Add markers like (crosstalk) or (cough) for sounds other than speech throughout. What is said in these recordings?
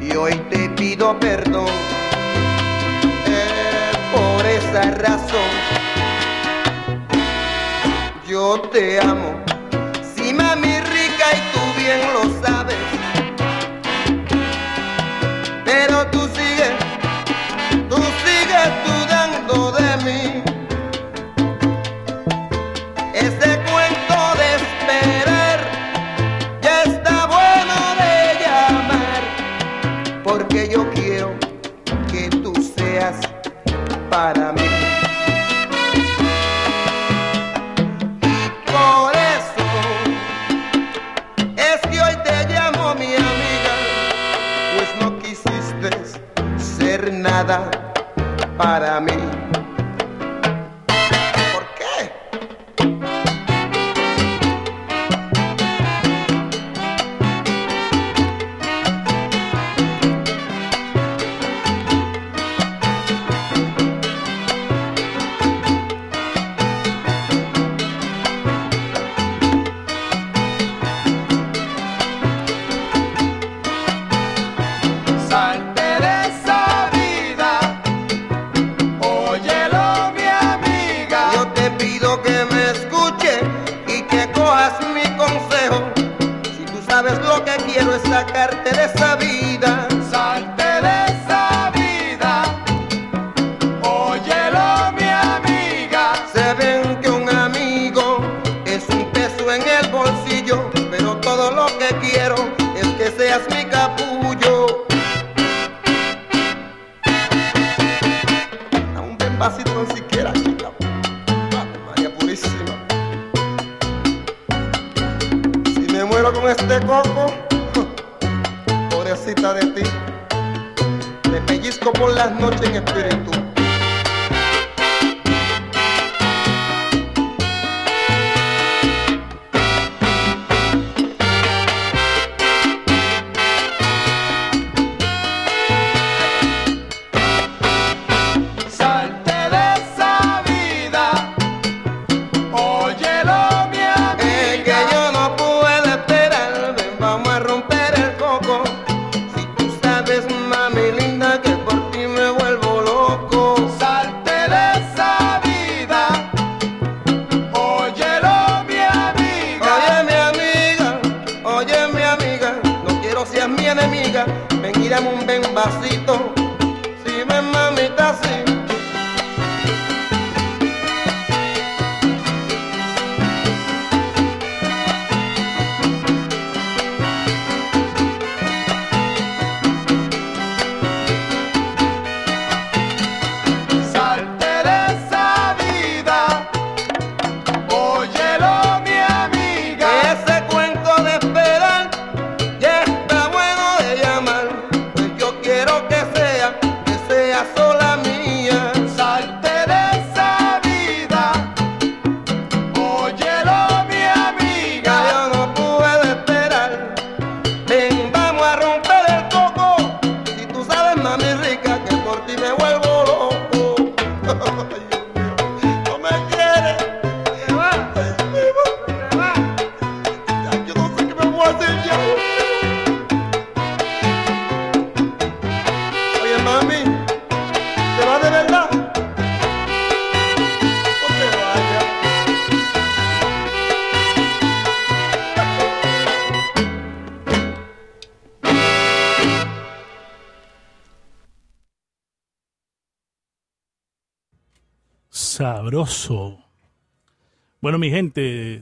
y hoy te pido perdón eh, por esa razón. Yo te amo, si sí, mami rica y tú bien lo sabes. i mean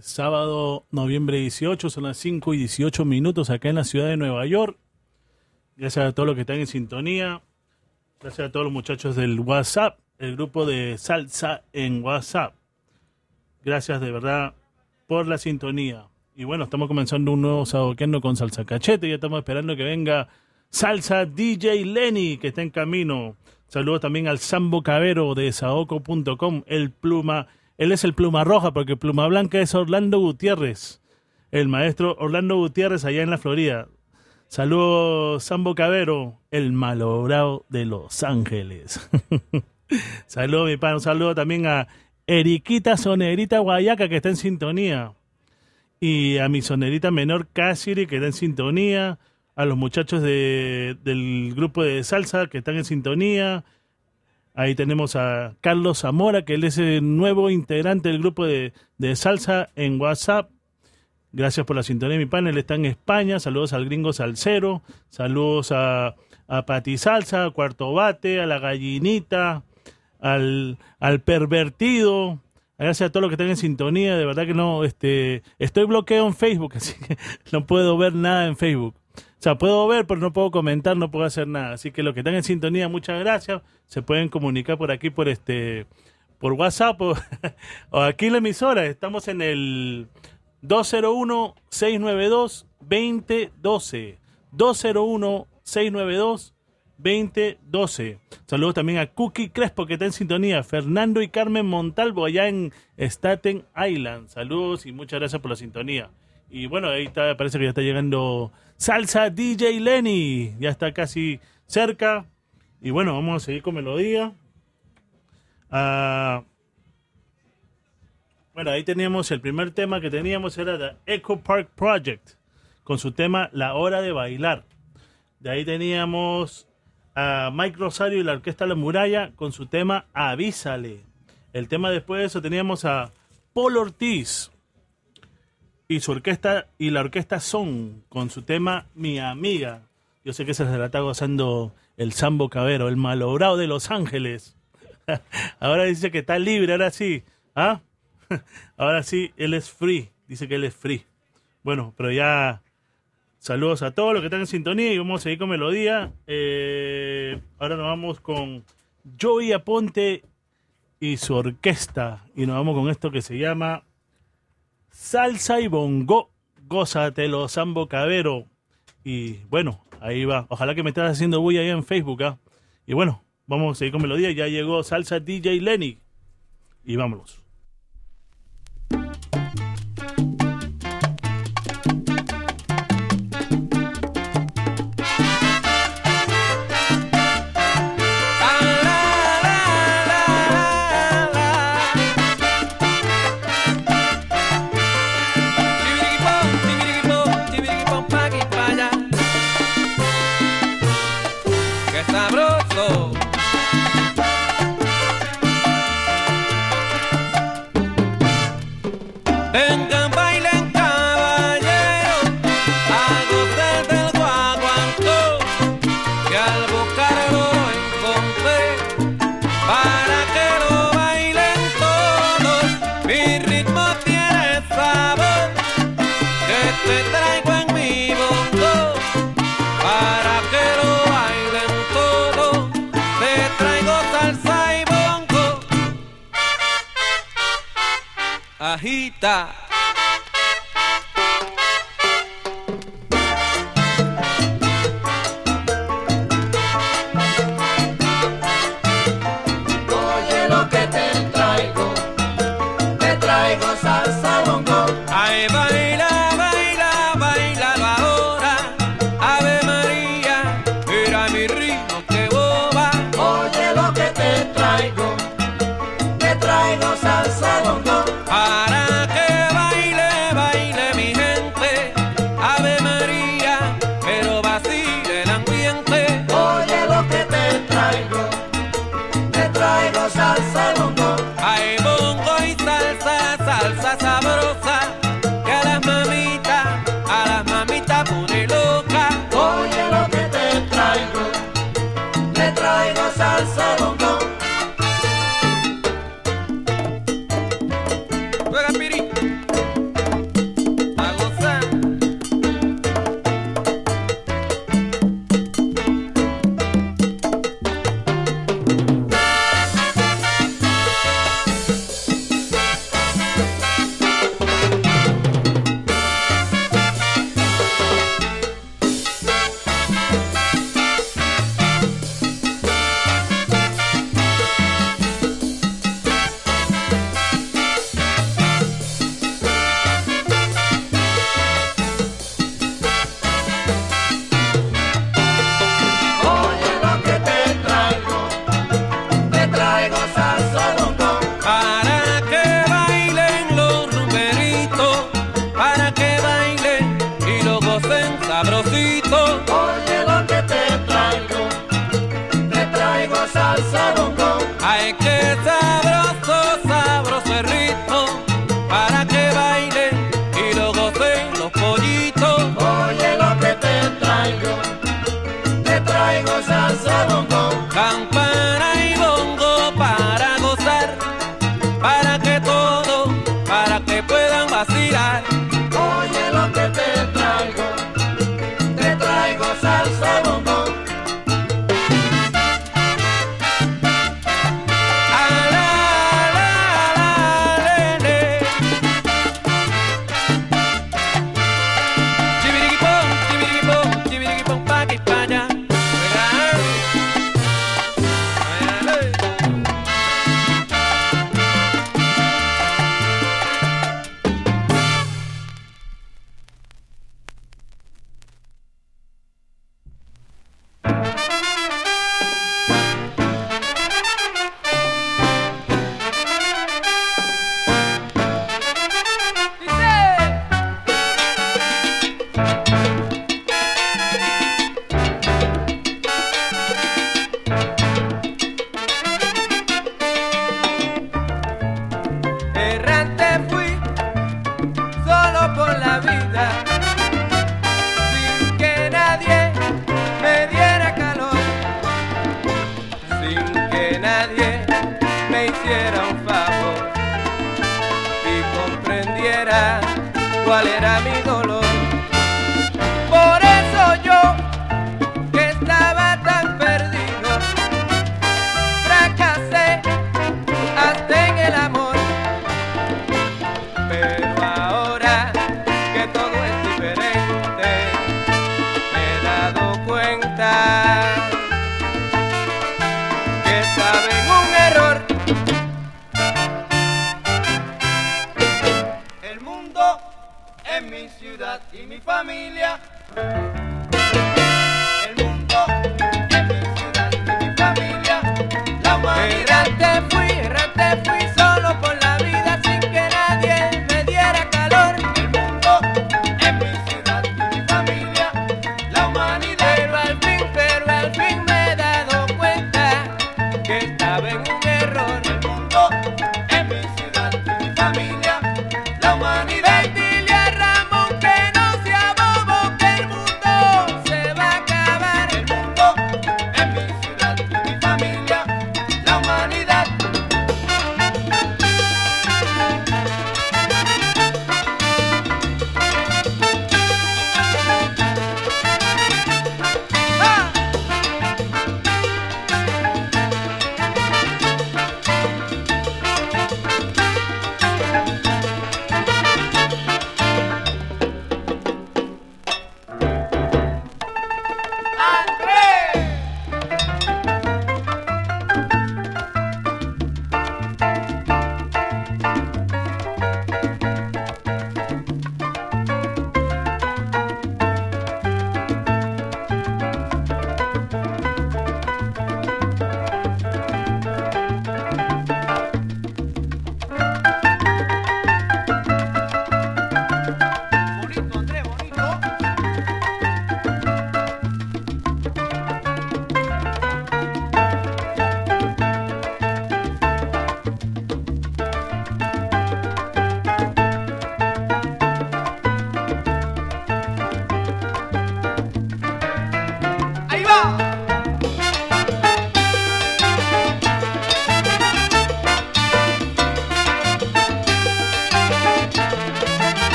sábado, noviembre 18, son las 5 y 18 minutos acá en la ciudad de Nueva York. Gracias a todos los que están en sintonía. Gracias a todos los muchachos del WhatsApp, el grupo de Salsa en WhatsApp. Gracias de verdad por la sintonía. Y bueno, estamos comenzando un nuevo sadoqueando con Salsa Cachete. Ya estamos esperando que venga Salsa DJ Lenny, que está en camino. Saludos también al Sambo Cabero de saoco.com, el Pluma él es el pluma roja, porque pluma blanca es Orlando Gutiérrez, el maestro Orlando Gutiérrez allá en la Florida. Saludos, Sambo Cabero, el malogrado de Los Ángeles. (laughs) saludos, mi pan. Un saludo también a Eriquita Sonerita Guayaca, que está en sintonía. Y a mi sonerita menor Cassiri, que está en sintonía. A los muchachos de, del grupo de salsa, que están en sintonía. Ahí tenemos a Carlos Zamora, que él es el nuevo integrante del grupo de, de salsa en WhatsApp. Gracias por la sintonía, mi panel está en España. Saludos al gringo Salcero. Saludos a, a Pati Salsa, a Cuarto Bate, a la gallinita, al, al pervertido. Gracias a todos los que están en sintonía. De verdad que no, este, estoy bloqueado en Facebook, (laughs) así que no puedo ver nada en Facebook. O sea, puedo ver, pero no puedo comentar, no puedo hacer nada. Así que los que están en sintonía, muchas gracias. Se pueden comunicar por aquí, por este, por WhatsApp o, (laughs) aquí en la emisora. Estamos en el 201-692-2012. 201-692-2012. Saludos también a Cookie Crespo que está en sintonía. Fernando y Carmen Montalvo allá en Staten Island. Saludos y muchas gracias por la sintonía. Y bueno, ahí está, parece que ya está llegando Salsa DJ Lenny. Ya está casi cerca. Y bueno, vamos a seguir con melodía. Ah, bueno, ahí teníamos el primer tema que teníamos era The Echo Park Project con su tema La Hora de Bailar. De ahí teníamos a Mike Rosario y la Orquesta La Muralla con su tema Avísale. El tema después de eso teníamos a Paul Ortiz y su orquesta y la orquesta Son con su tema Mi Amiga. Yo sé que se la está gozando el Sambo Cabero, el malogrado de Los Ángeles. (laughs) ahora dice que está libre, ahora sí. ¿Ah? (laughs) Ahora sí, él es free. Dice que él es free. Bueno, pero ya saludos a todos los que están en sintonía y vamos a seguir con melodía. Eh, ahora nos vamos con Joey Aponte y su orquesta. Y nos vamos con esto que se llama Salsa y Bongo. Gózatelo, Sambo Cabero. Y bueno, ahí va. Ojalá que me estés haciendo bulla ahí en Facebook. ¿ah? Y bueno, vamos a seguir con melodía. Ya llegó Salsa DJ Lenny. Y vámonos. está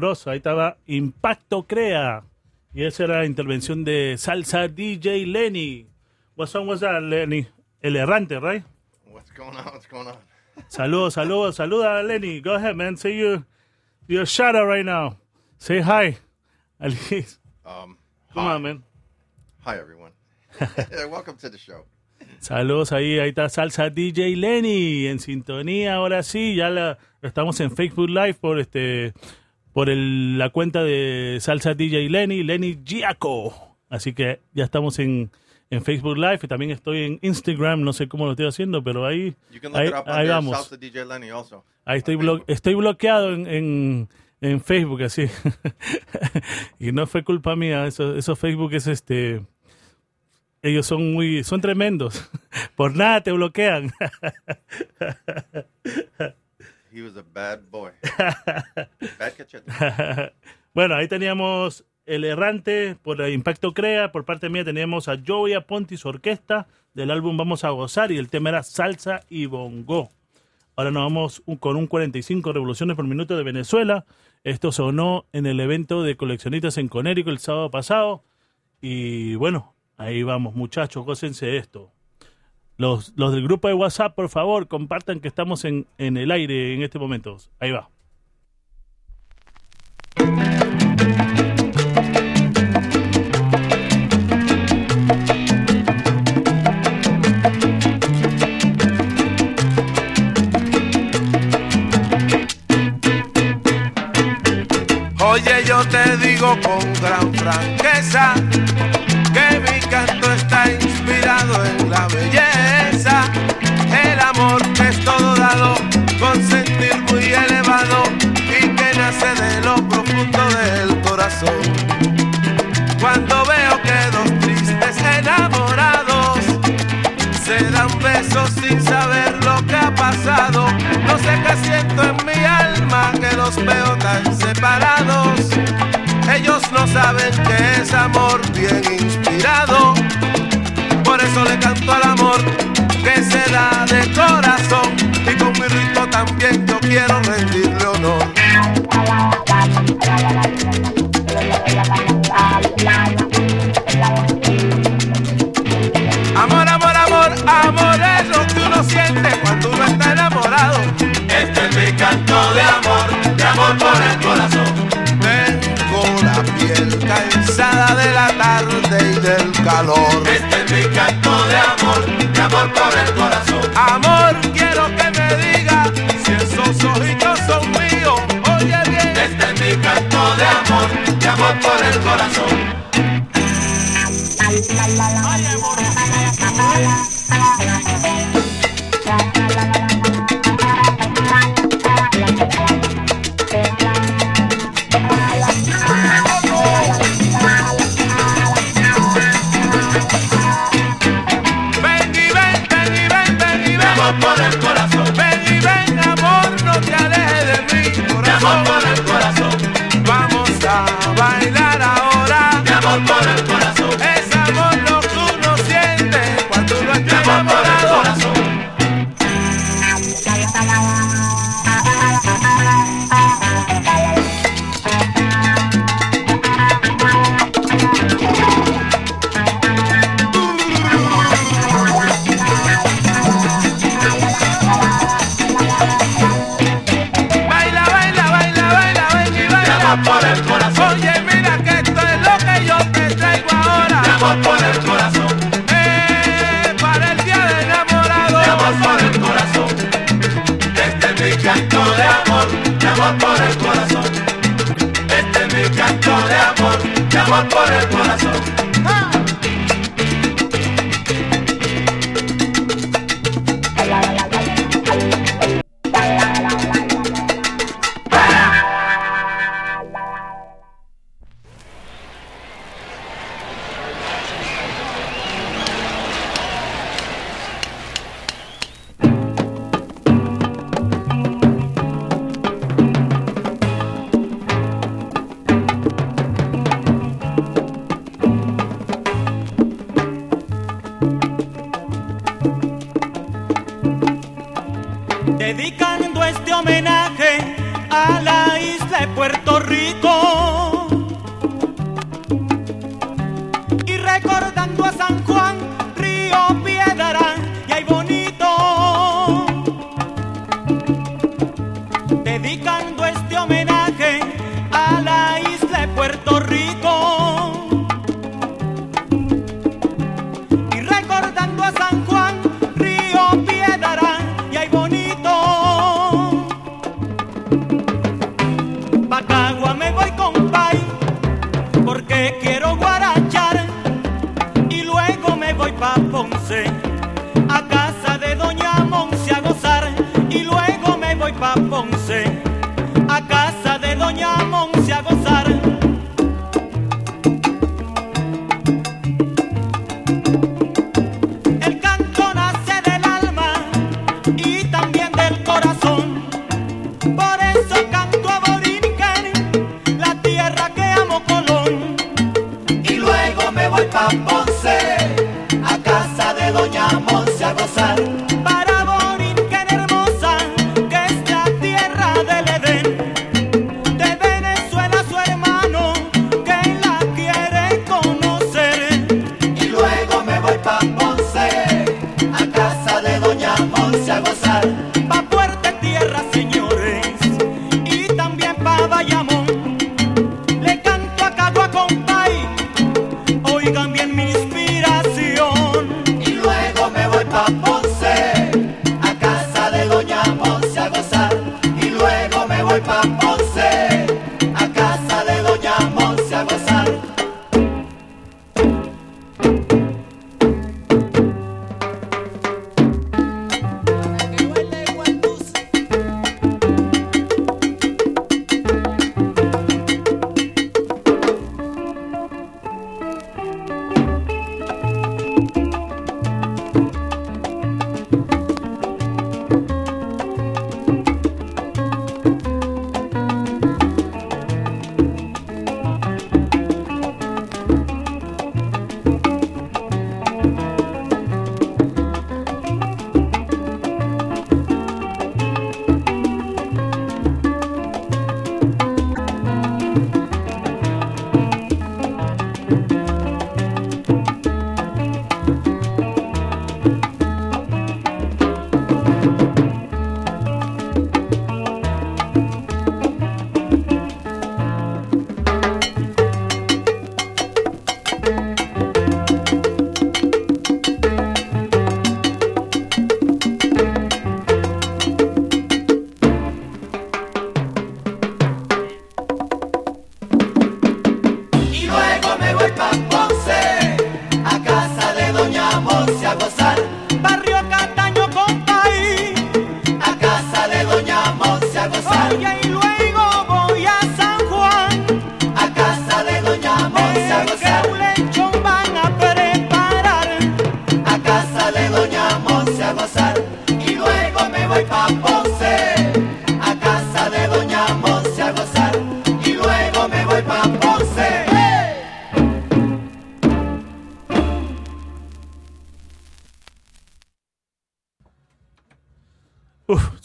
sabroso. Ahí estaba Impacto Crea. Y esa era la intervención de Salsa DJ Lenny. What's on, what's up, Lenny? El errante, right? What's going on, what's going on? Saludos, saludos, saluda Lenny. Go ahead, man. Say your, your shout out right now. Say hi, at. Um, Come hi. on, man. Hi, everyone. (laughs) Welcome to the show. Saludos ahí, ahí está Salsa DJ Lenny en sintonía. Ahora sí, ya la, estamos en Facebook Live por este por el- la cuenta de Salsa DJ Lenny, Lenny Giaco. Así que ya estamos en, en Facebook Live y también estoy en Instagram, no sé cómo lo estoy haciendo, pero ahí, ahí, vamos. Salsa DJ Lenny also. Ahí estoy, blo- estoy bloqueado en, en, en Facebook, así. (laughs) y no fue culpa mía, eso, eso Facebook es este... Ellos son muy, son tremendos. (laughs) Por nada te bloquean. (laughs) He was a bad boy. (laughs) bad cachete. (laughs) bueno, ahí teníamos El Errante por el Impacto Crea. Por parte mía teníamos a Joey Aponte y su orquesta del álbum Vamos a Gozar y el tema era Salsa y Bongo. Ahora nos vamos un- con un 45 revoluciones por minuto de Venezuela. Esto sonó en el evento de coleccionistas en Conérico el sábado pasado. Y bueno, ahí vamos, muchachos, gócense esto. Los, los del grupo de WhatsApp, por favor, compartan que estamos en, en el aire en este momento. Ahí va. Oye, yo te digo con gran franqueza que mi canto está en la belleza, el amor que es todo dado, con sentir muy elevado y que nace de lo profundo del corazón. Cuando veo que dos tristes enamorados se dan besos sin saber lo que ha pasado. No sé qué siento en mi alma que los veo tan separados. Ellos no saben que es amor bien inspirado. Eso le canto al amor que se da de corazón. Y con mi ritmo también yo quiero rendirle honor. Amor, amor, amor, amor es lo que uno siente cuando uno está enamorado. Este es mi canto de amor, de amor por el corazón. Tengo la piel cansada de la tarde y del calor. Amor, quiero que me diga si esos ojitos son míos. Oye bien, este es mi canto de amor, de amor por el corazón.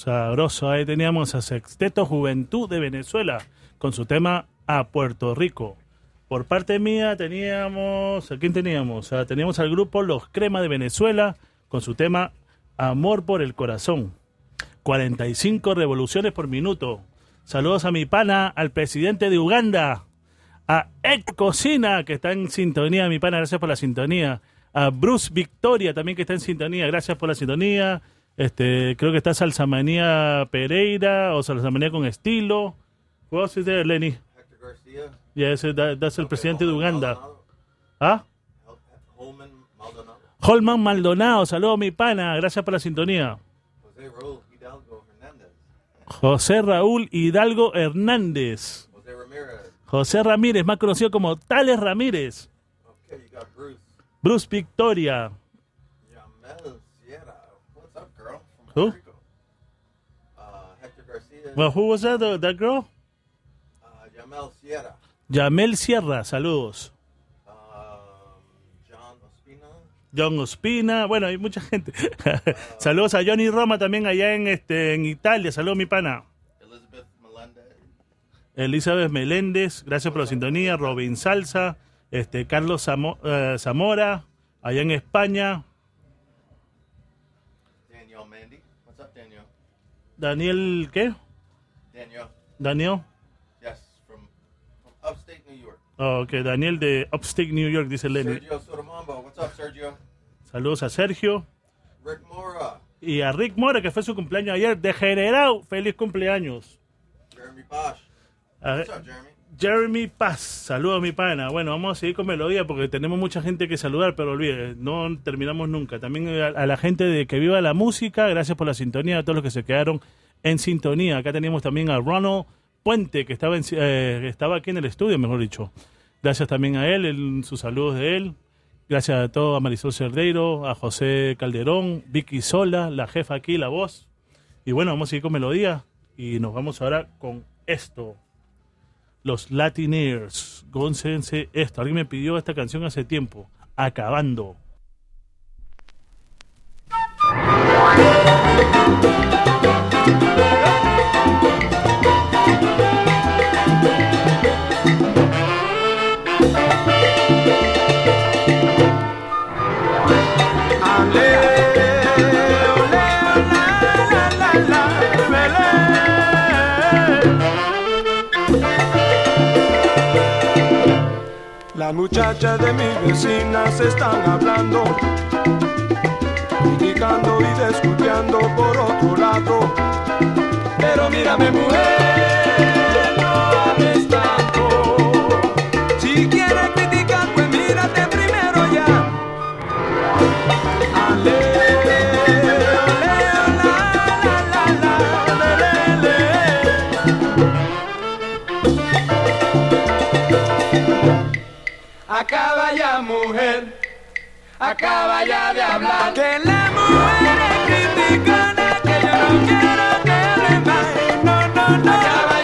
Uf, sabroso. Ahí teníamos a Sexteto Juventud de Venezuela con su tema A Puerto Rico. Por parte mía teníamos... ¿A quién teníamos? Ah, teníamos al grupo Los Crema de Venezuela con su tema Amor por el Corazón. 45 revoluciones por minuto. Saludos a mi pana, al presidente de Uganda, a Ed Cocina, que está en sintonía, mi pana, gracias por la sintonía. A Bruce Victoria, también que está en sintonía, gracias por la sintonía. Este, creo que está Salsamanía Pereira o Salsamanía con estilo. Who else is there, Lenny? Hector Garcia. Yeah, ese, that- that's el presidente de Uganda. Maldonado. ¿Ah? Holman Maldonado. Holman Maldonado, saludos mi pana, gracias por la sintonía. Jose Raúl Hidalgo Hernández. José Raúl Hidalgo Hernández. Jose Ramirez. José Ramírez, más conocido como Tales Ramírez. Okay, you got Bruce. Bruce Victoria. Yamel Sierra. What's up, girl? From Who? Uh, Hector Garcia. Well, who was that, that girl? uh, Yamel Sierra. Yamel Sierra, saludos. Um, John Ospina. John Ospina, bueno, hay mucha gente. (laughs) saludos a Johnny Roma también allá en este en Italia, saludos mi pana. Elizabeth Melendez. Elizabeth Meléndez, gracias por la sintonía. Robin Salsa, este Carlos Zamo- eh, Zamora, allá en España. Daniel Mandy. What's up, Daniel? Daniel, ¿qué? Daniel. Daniel. Yes, from, from upstate New York. Oh, ok, Daniel de Upstate New York, dice Lenny. Sergio Sotomambo. What's up, Sergio? Saludos a Sergio Rick Mora. y a Rick Mora, que fue su cumpleaños ayer. Degenerado, feliz cumpleaños. Jeremy Bosch. A What's up, Jeremy? Jeremy Paz, saludos mi pana. Bueno, vamos a seguir con melodía porque tenemos mucha gente que saludar, pero olvide, no terminamos nunca. También a, a la gente de que viva la música, gracias por la sintonía, a todos los que se quedaron en sintonía. Acá tenemos también a Ronald Puente, que estaba, en- eh, estaba aquí en el estudio, mejor dicho. Gracias también a él, sus saludos de él. Gracias a todo, a Marisol Cerdeiro, a José Calderón, Vicky Sola, la jefa aquí, la voz. Y bueno, vamos a seguir con melodía y nos vamos ahora con esto. Los Latineers. Góncense esto. Alguien me pidió esta canción hace tiempo. Acabando. Las muchachas de mi vecina se están hablando, criticando y discutiendo por otro lado. Pero mírame mujer, Acaba ya, mujer. Acaba ya de hablar. Que la mujer es criticona, que yo no quiero que hable más. No, no, no. Acaba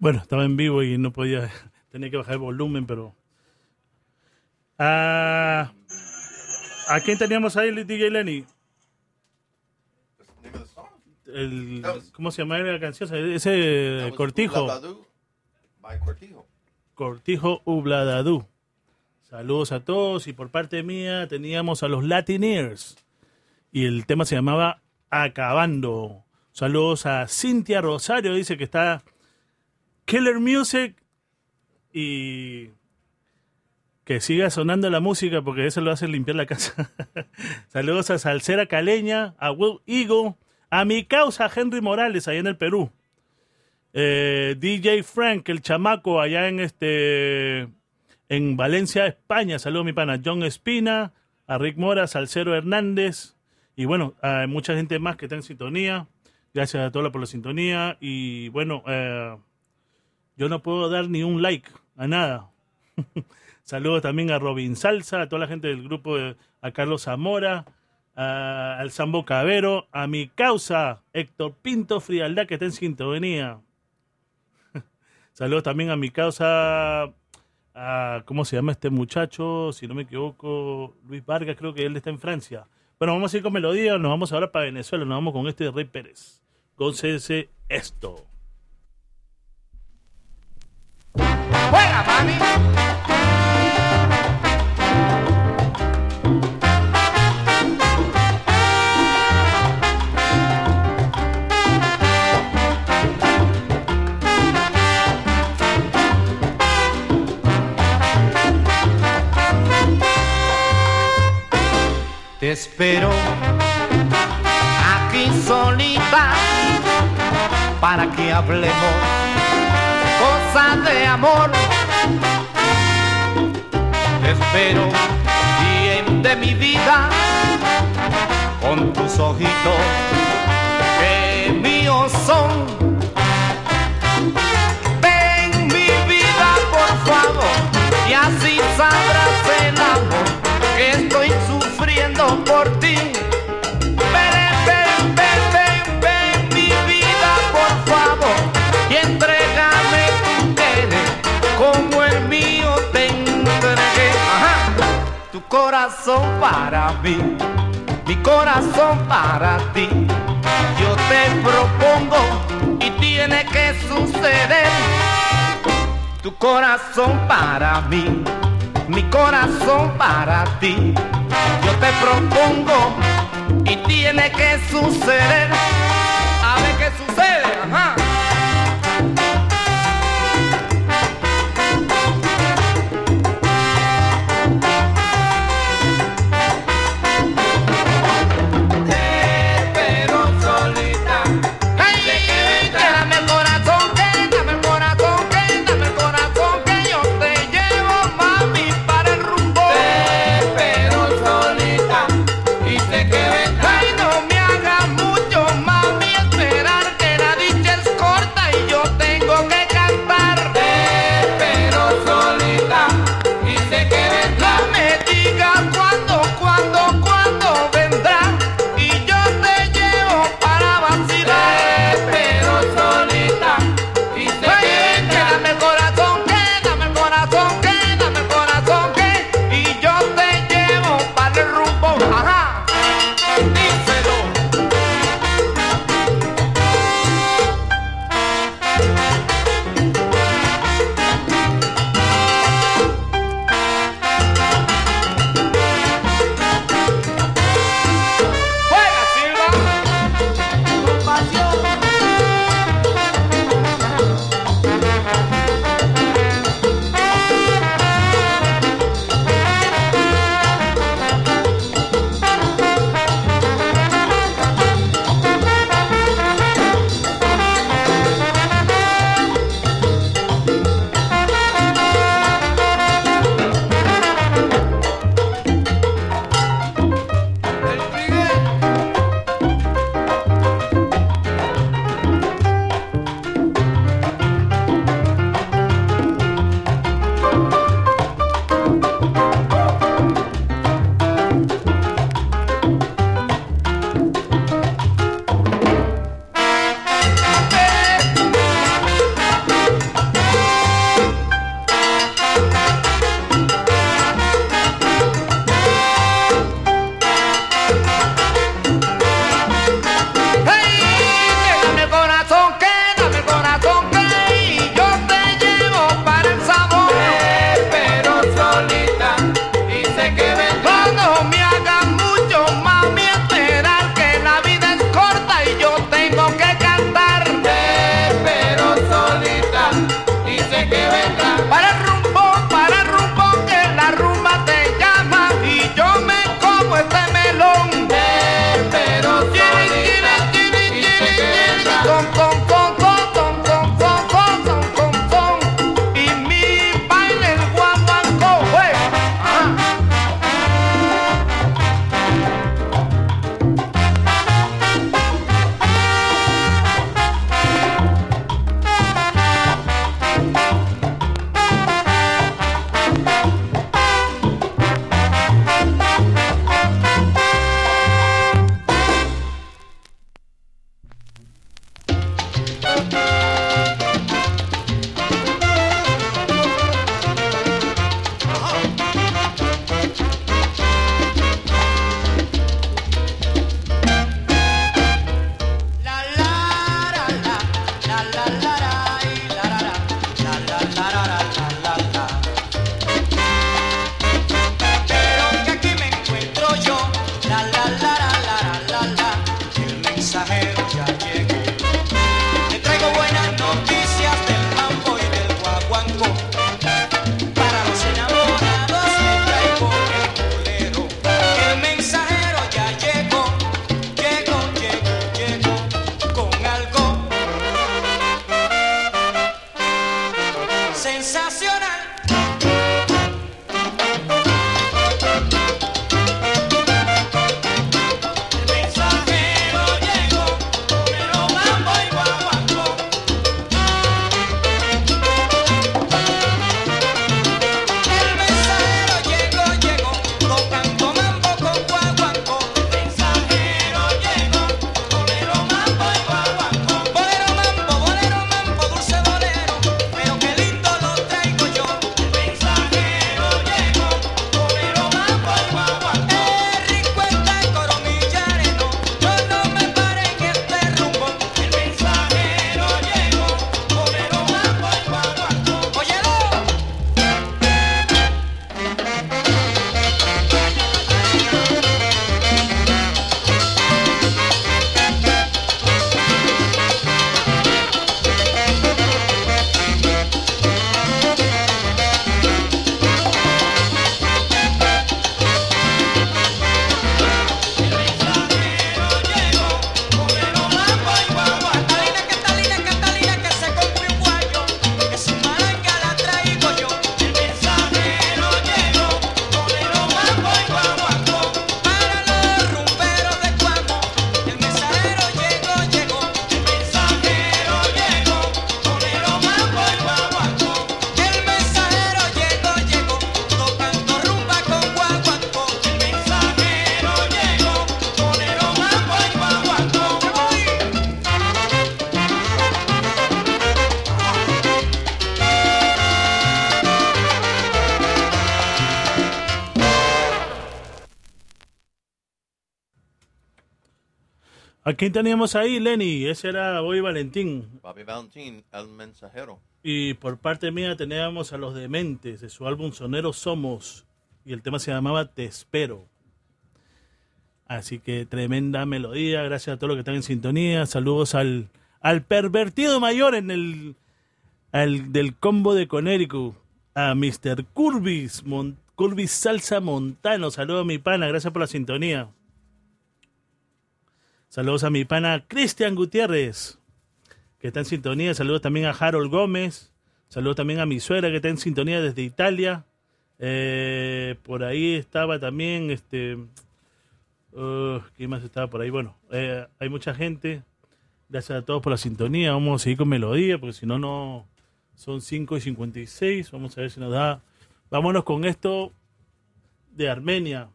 Bueno, estaba en vivo y no podía, tenía que bajar el volumen, pero... Ah, ¿A quién teníamos ahí, DJ Lenny? El, ¿Cómo se llama la canción? Ese Cortijo. Cortijo. Cortijo Ubladadú. Saludos a todos y por parte mía teníamos a los Latineers y el tema se llamaba Acabando. Saludos a Cintia Rosario, dice que está Killer Music y que siga sonando la música porque eso lo hace limpiar la casa. (laughs) Saludos a Salsera Caleña, a Will Eagle, a mi causa Henry Morales allá en el Perú. Eh, DJ Frank, el chamaco allá en este en Valencia, España. Saludos mi pana John Espina, a Rick Mora, Salcero Hernández y bueno, a mucha gente más que está en sintonía. Gracias a todos por la sintonía y bueno, eh, yo no puedo dar ni un like a nada. (laughs) Saludos también a Robin Salsa, a toda la gente del grupo, a Carlos Zamora, al Sambo Cabero, a mi causa, Héctor Pinto Frialdad, que está en sintonía. (laughs) Saludos también a mi causa, a, ¿cómo se llama este muchacho? Si no me equivoco, Luis Vargas, creo que él está en Francia. Bueno, vamos a ir con melodía, nos vamos ahora para Venezuela, nos vamos con este de Rey Pérez. Gócese esto. ¡Juega, mami! Espero aquí solita para que hablemos cosas de amor. Te espero bien de mi vida con tus ojitos que míos son. Por ti. Ven, ven, ven, ven, ven, mi vida, por favor, y entrégame tu querer como el mío te entregué. Ajá. Tu corazón para mí, mi corazón para ti. Yo te propongo y tiene que suceder. Tu corazón para mí mi corazón para ti. Yo te propongo y tiene que suceder. A ver qué sucede, ajá. Quién teníamos ahí, Lenny? Ese era Bobby Valentín. Bobby Valentín, El Mensajero. Y por parte mía teníamos a Los Dementes de su álbum Sonero Somos. Y el tema se llamaba Te Espero. Así que tremenda melodía. Gracias a todos los que están en sintonía. Saludos al, al pervertido mayor en el al del combo de Conérico. A Mr. Curvis, Mon- Curvis Salsa Montano. Saludos a mi pana. Gracias por la sintonía. Saludos a mi pana Cristian Gutiérrez que está en sintonía. Saludos también a Harold Gómez. Saludos también a mi suegra que está en sintonía desde Italia. Eh, por ahí estaba también, este, uh, ¿quién más estaba por ahí? Bueno, eh, hay mucha gente. Gracias a todos por la sintonía. Vamos a seguir con melodía, porque si no, no son 5 y 56. Vamos a ver si nos da. Vámonos con esto de Armenia.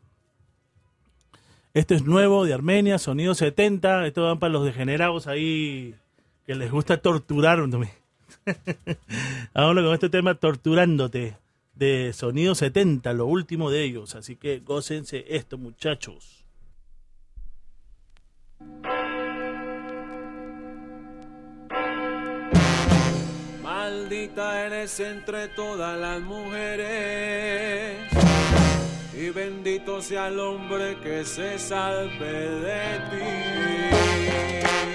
Esto es nuevo de Armenia, sonido 70. Esto van para los degenerados ahí que les gusta torturarme. (laughs) Vámonos con este tema Torturándote de Sonido 70, lo último de ellos. Así que gócense esto, muchachos. Maldita eres entre todas las mujeres y bendito sea el hombre que se salve de ti.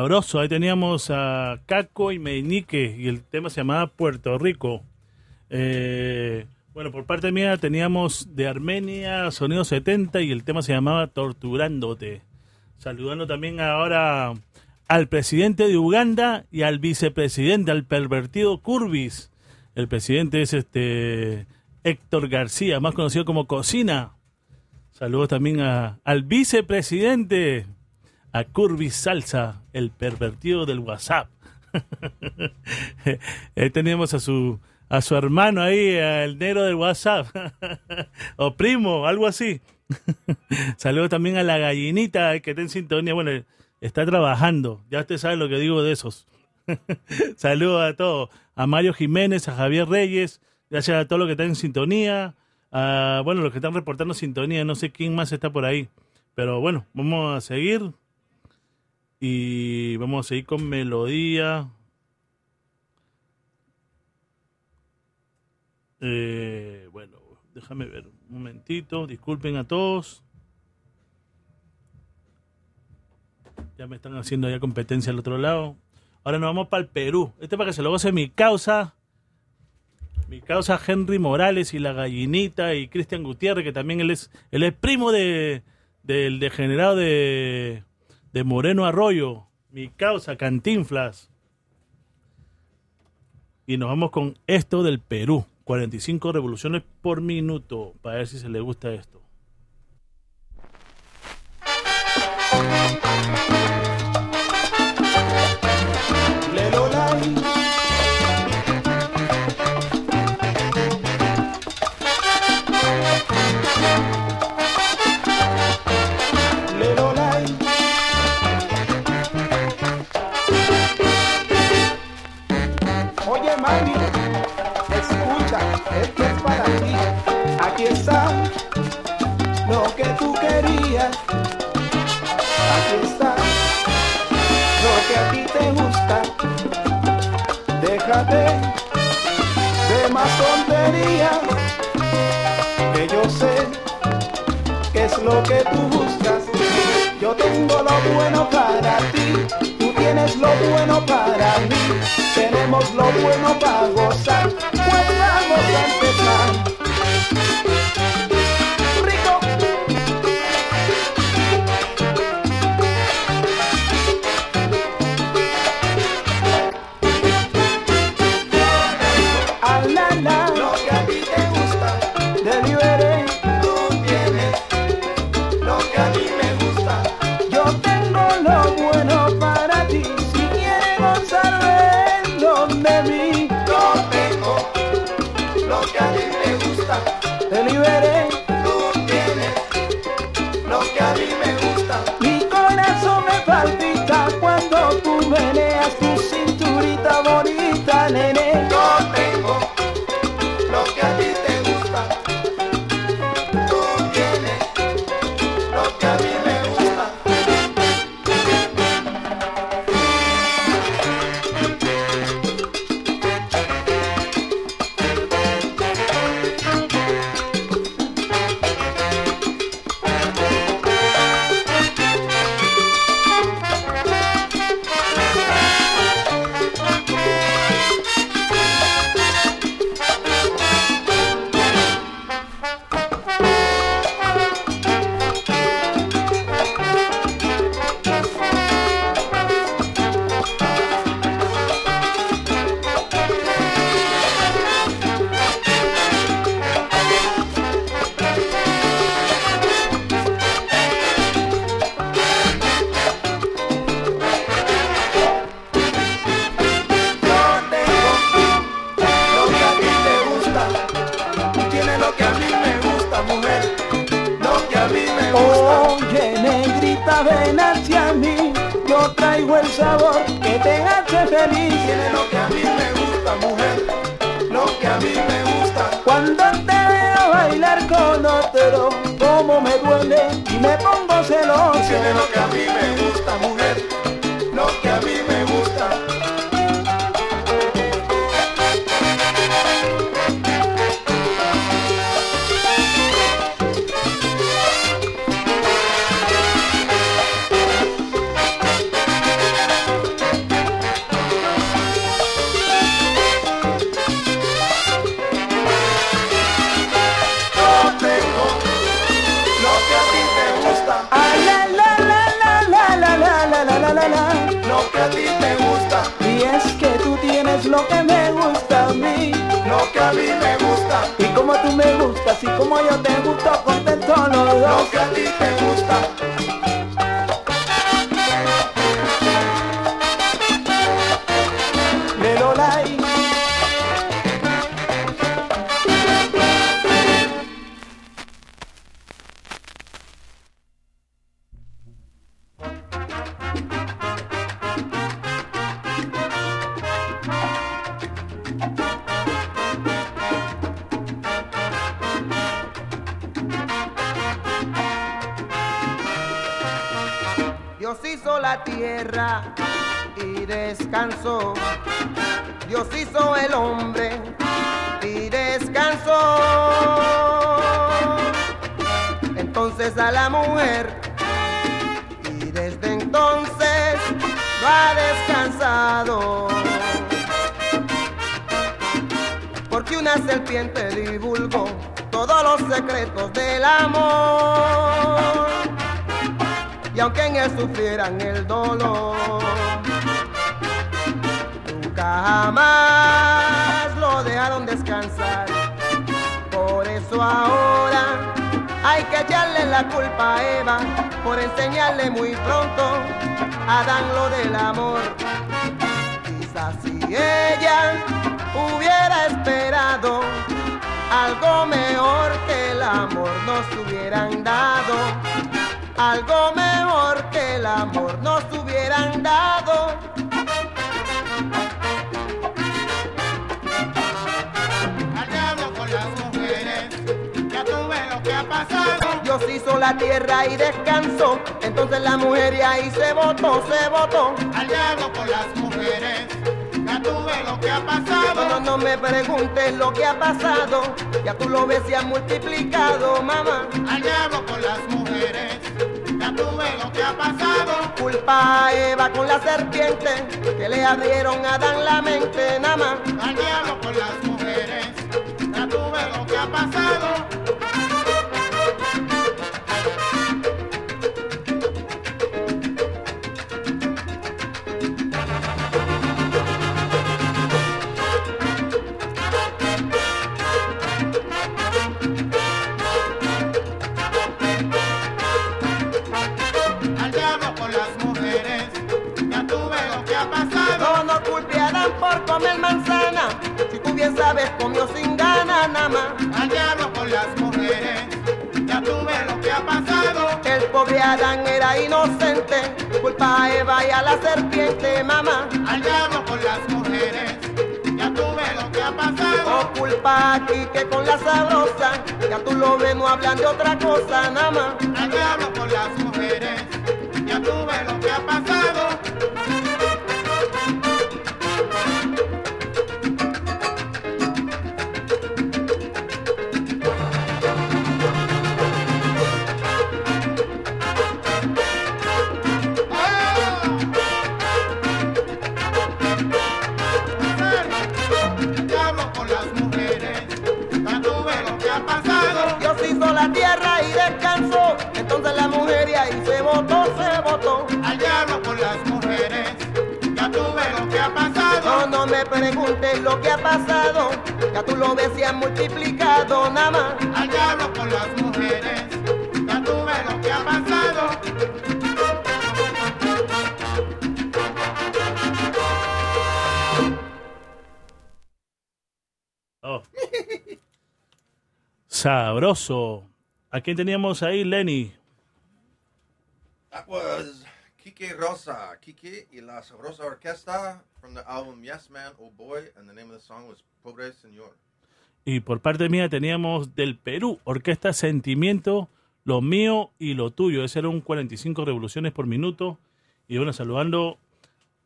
Ahí teníamos a Caco y Meñique y el tema se llamaba Puerto Rico. Eh, bueno, por parte mía teníamos de Armenia Sonido 70 y el tema se llamaba Torturándote. Saludando también ahora al presidente de Uganda y al vicepresidente, al pervertido Curvis. El presidente es este Héctor García, más conocido como Cocina. Saludos también a, al vicepresidente, a Curvy Salsa, el pervertido del WhatsApp. (laughs) ahí tenemos a su, a su hermano ahí, el negro del WhatsApp, (laughs) o primo, algo así. (laughs) Saludo también a la gallinita que está en sintonía. Bueno, está trabajando, ya usted sabe lo que digo de esos. Saludo a todos, a Mario Jiménez, a Javier Reyes, gracias a todos los que están en sintonía. A, bueno, los que están reportando sintonía, no sé quién más está por ahí. Pero bueno, vamos a seguir y vamos a seguir con melodía. Eh, bueno, déjame ver un momentito. Disculpen a todos. Ya me están haciendo ya competencia al otro lado. Ahora nos vamos para el Perú. Este para que se lo goce mi causa. Mi causa Henry Morales y la gallinita y Cristian Gutiérrez, que también él es, él es primo de, del degenerado de de Moreno Arroyo, mi causa Cantinflas. Y nos vamos con esto del Perú. 45 revoluciones por minuto para ver si se le gusta esto. que yo sé qué es lo que tú buscas. Yo tengo lo bueno para ti, tú tienes lo bueno para mí, tenemos lo bueno para gozar, pues a empezar. Por enseñarle muy pronto a Adán lo del amor. Quizás si ella hubiera esperado algo mejor que el amor nos hubieran dado, algo mejor que el amor nos hubieran dado. La tierra y descansó, entonces la mujer y ahí se votó, se votó. Al diablo con las mujeres, ya tú ves lo que ha pasado. No, no, no me preguntes lo que ha pasado, ya tú lo ves y ha multiplicado, mamá. Al diablo con las mujeres, ya tú ves lo que ha pasado. Culpa a Eva con la serpiente, que le abrieron a Adán la mente, nada más. Al diablo con las mujeres, ya tú ves lo que ha pasado. A la serpiente, mamá. Al diablo con las mujeres, ya tú ves lo que ha pasado. O culpa aquí que con la sabrosa, ya tú lo ves, no hablan de otra cosa, nada más. Al diablo con las mujeres, lo que ha pasado, ya tú lo ves y ha multiplicado, nada más. Al diablo con las mujeres, ya tú ves lo que ha pasado. Oh. Sabroso. ¿A quién teníamos ahí, Lenny? That was Kike Kike y la Sabrosa Orquesta from the album Yes Man, Oh Boy, and the name of the song was Pobre Señor. Y por parte mía teníamos del Perú, Orquesta Sentimiento, lo mío y lo tuyo. Ese era un 45 revoluciones por minuto. Y bueno, saludando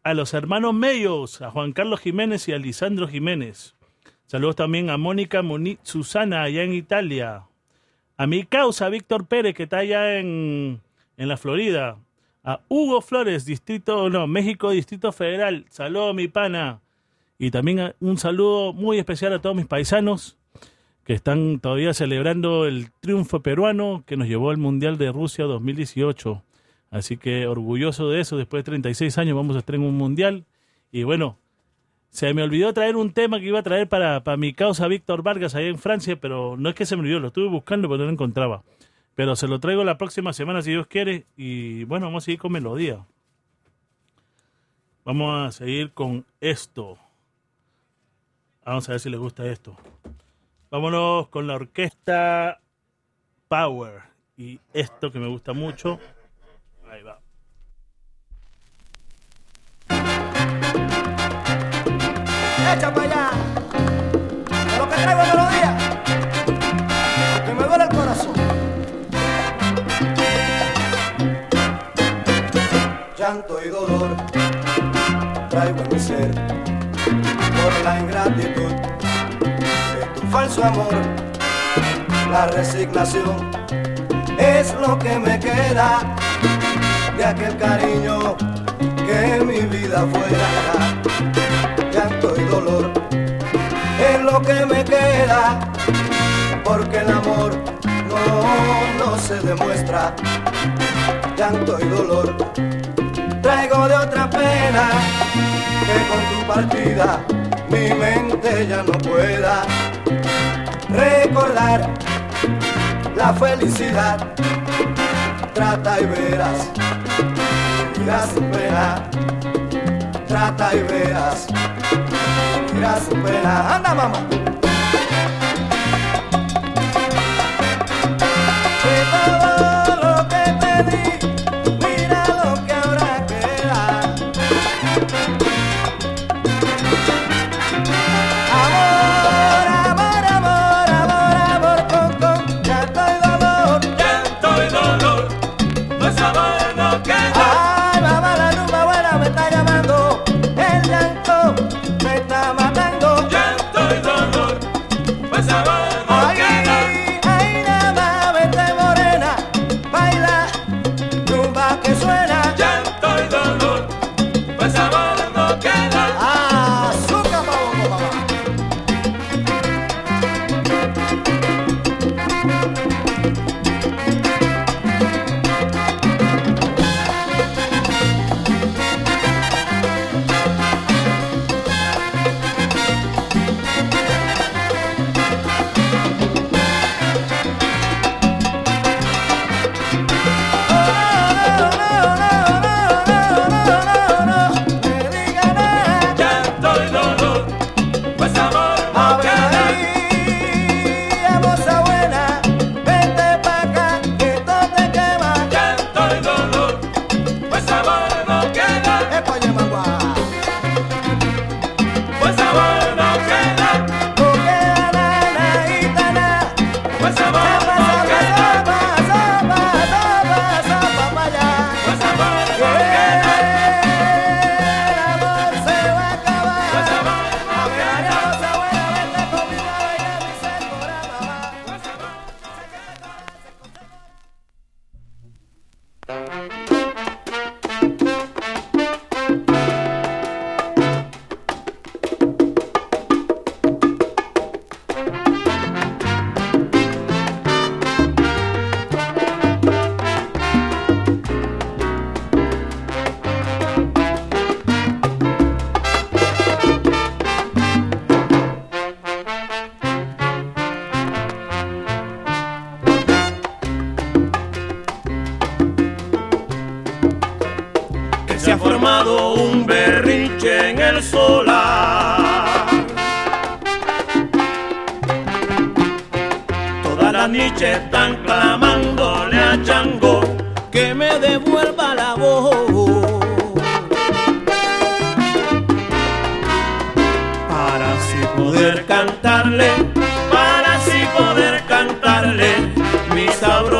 a los hermanos Mellos, a Juan Carlos Jiménez y a Lisandro Jiménez. Saludos también a Mónica Susana allá en Italia. A mi causa, Víctor Pérez, que está allá en, en la Florida. A Hugo Flores, Distrito, no, México, Distrito Federal. Saludos, mi pana. Y también un saludo muy especial a todos mis paisanos que están todavía celebrando el triunfo peruano que nos llevó al Mundial de Rusia 2018. Así que orgulloso de eso, después de 36 años vamos a estar en un Mundial. Y bueno, se me olvidó traer un tema que iba a traer para, para mi causa Víctor Vargas allá en Francia, pero no es que se me olvidó, lo estuve buscando pero no lo encontraba. Pero se lo traigo la próxima semana si Dios quiere. Y bueno, vamos a seguir con melodía. Vamos a seguir con esto. Vamos a ver si les gusta esto. Vámonos con la orquesta Power. Y esto que me gusta mucho. Ahí va. Echa para allá. Traigo melodía. llanto y dolor traigo en mi ser por la ingratitud de tu falso amor. La resignación es lo que me queda de aquel cariño que mi vida fuera. Llanto y dolor es lo que me queda porque el amor no, no se demuestra. Llanto y dolor traigo de otra pena, que con tu partida mi mente ya no pueda recordar la felicidad. Trata y verás, mira sin pena. Trata y verás, mira sin pena. Anda, mamá.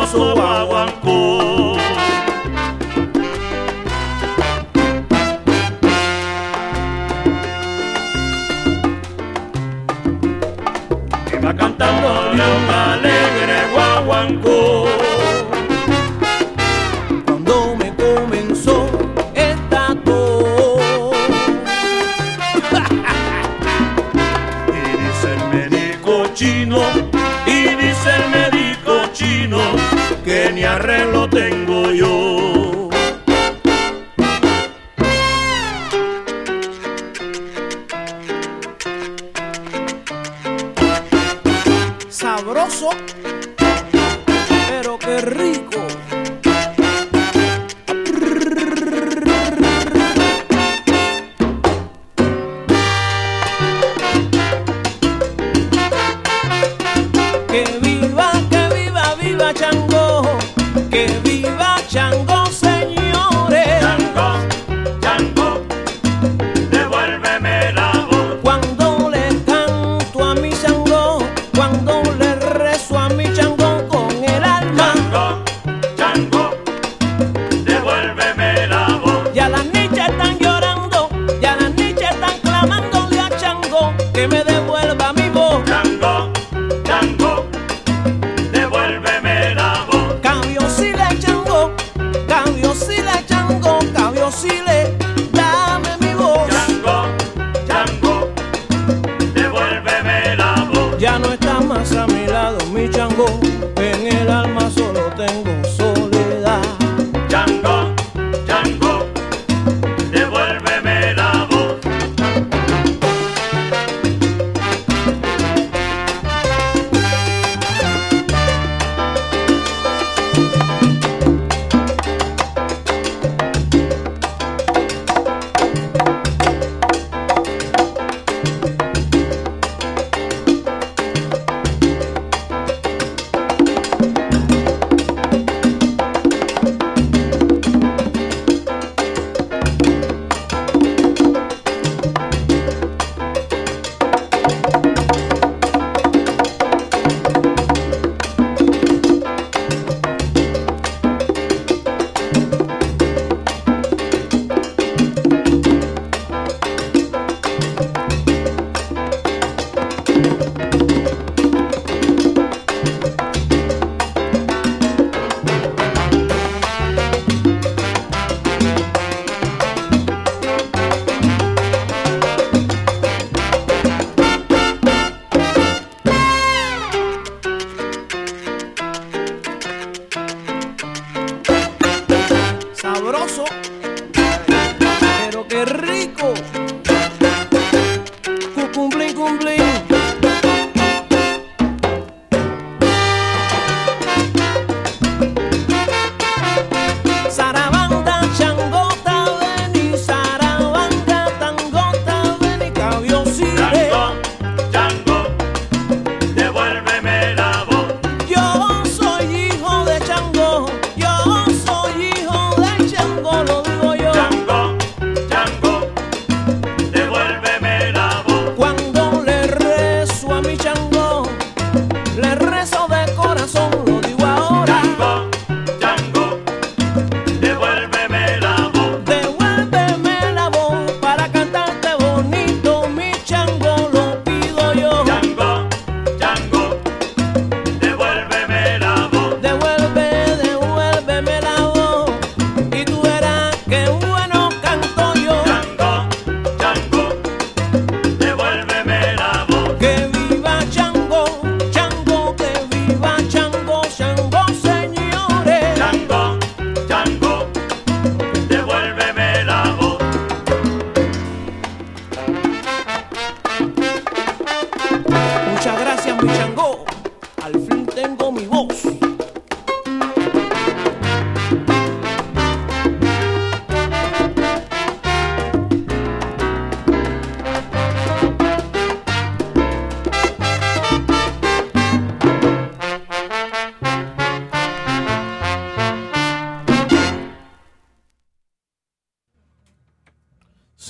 soa o ancor. reloj.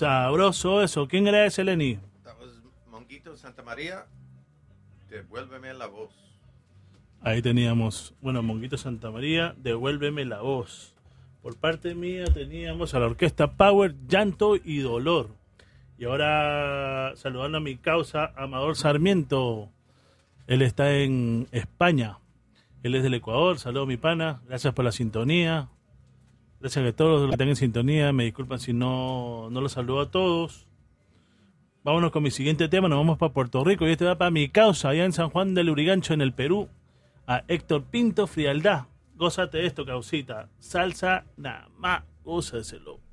Sabroso eso. ¿Quién era ese, Lenny? Monguito Santa María, devuélveme la voz. Ahí teníamos, bueno, Monguito Santa María, devuélveme la voz. Por parte mía teníamos a la orquesta Power, Llanto y Dolor. Y ahora saludando a mi causa, Amador Sarmiento. Él está en España. Él es del Ecuador. Saludos, mi pana. Gracias por la sintonía. Gracias a todos los que están en sintonía. Me disculpan si no, no los saludo a todos. Vámonos con mi siguiente tema. Nos vamos para Puerto Rico. Y este va para mi causa, allá en San Juan del Urigancho, en el Perú. A Héctor Pinto Frialdad. Gózate de esto, causita. Salsa nada más. Gózaselo.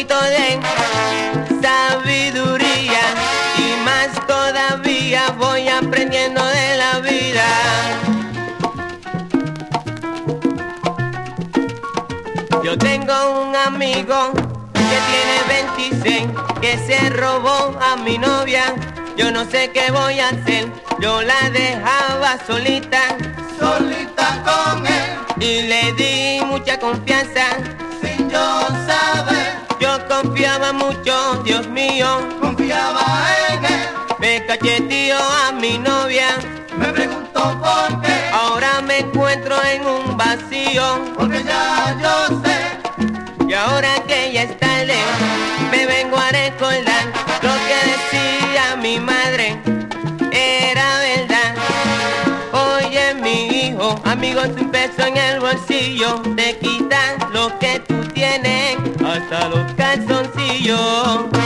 poquito de sabiduría y más todavía voy aprendiendo de la vida. Yo tengo un amigo que tiene 26 que se robó a mi novia. Yo no sé qué voy a hacer, yo la dejaba solita, solita con él. Y le di mucha confianza confiaba mucho, Dios mío, confiaba en él. Me cacheteó a mi novia, me preguntó por qué. Ahora me encuentro en un vacío, porque ya yo sé. Y ahora que ya es tarde, me vengo a recordar lo que decía mi madre. Era verdad. Oye, mi hijo, amigo sin peso en el bolsillo, te quitan lo que tú hasta los calzoncillos.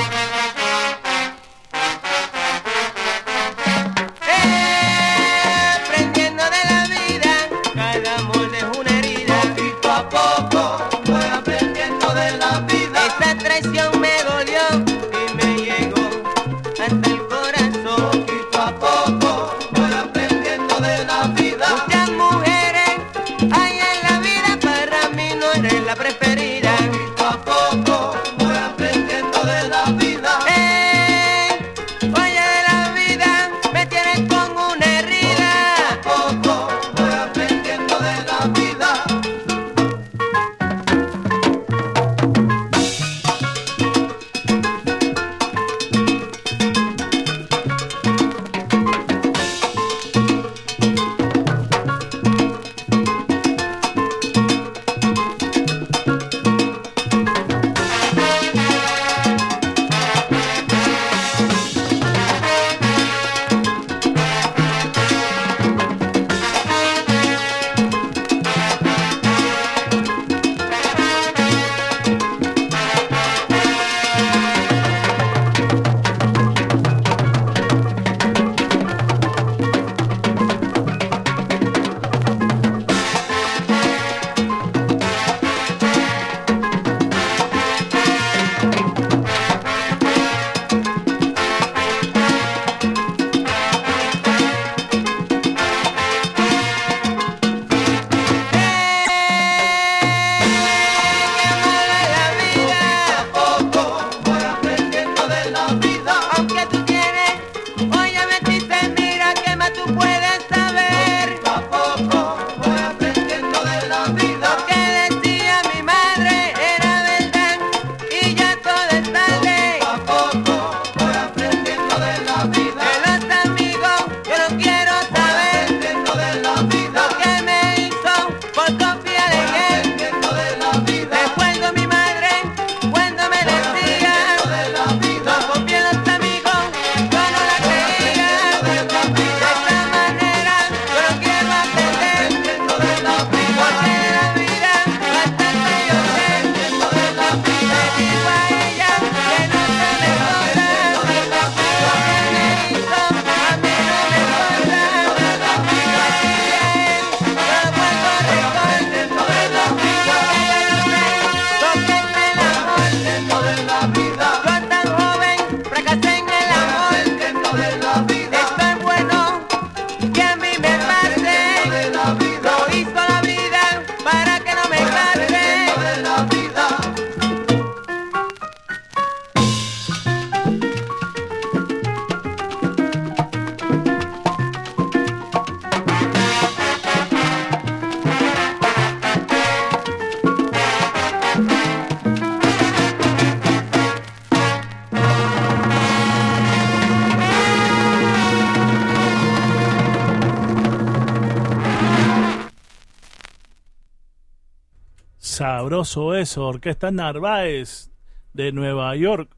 Sabroso eso, Orquesta Narváez de Nueva York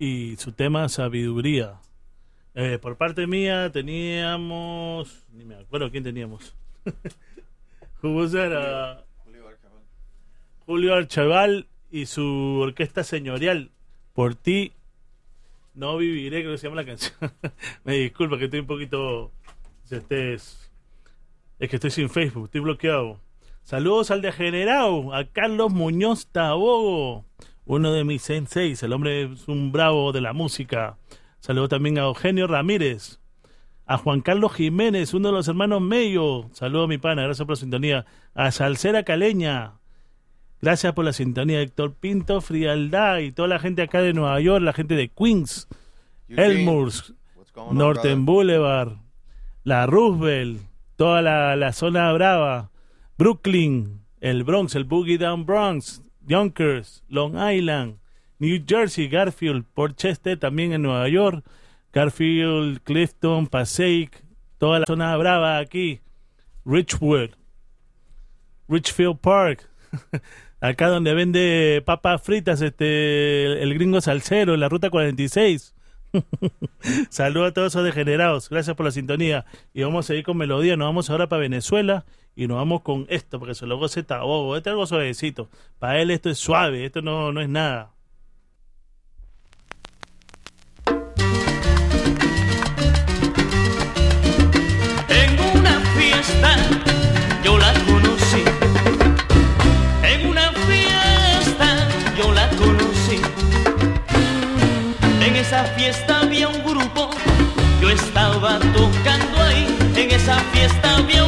y su tema Sabiduría. Eh, por parte mía teníamos, ni me acuerdo quién teníamos. (laughs) ¿Cómo era? Julio Archaval y su orquesta señorial. Por ti no viviré, creo que se llama la canción. (laughs) me disculpa que estoy un poquito... Este es, es que estoy sin Facebook, estoy bloqueado. Saludos al degenerado, a Carlos Muñoz Tabogo, uno de mis senseis, el hombre es un bravo de la música. Saludos también a Eugenio Ramírez, a Juan Carlos Jiménez, uno de los hermanos Mello. Saludos, mi pana, gracias por la sintonía. A Salcera Caleña, gracias por la sintonía. Héctor Pinto, Frialdad y toda la gente acá de Nueva York, la gente de Queens, Elmurs, Norton Boulevard, la Roosevelt, toda la, la zona brava Brooklyn, el Bronx, el Boogie Down Bronx, Yonkers, Long Island, New Jersey, Garfield, Porchester, también en Nueva York, Garfield, Clifton, Passaic, toda la zona brava aquí, Richwood, Richfield Park, (laughs) acá donde vende papas fritas este el, el gringo salsero en la ruta 46. (laughs) Saludos a todos esos degenerados. Gracias por la sintonía. Y vamos a seguir con melodía. Nos vamos ahora para Venezuela y nos vamos con esto, porque se lo goce Tabogo. Este es algo suavecito. Para él esto es suave, esto no, no es nada. fiesta había un grupo, yo estaba tocando ahí, en esa fiesta había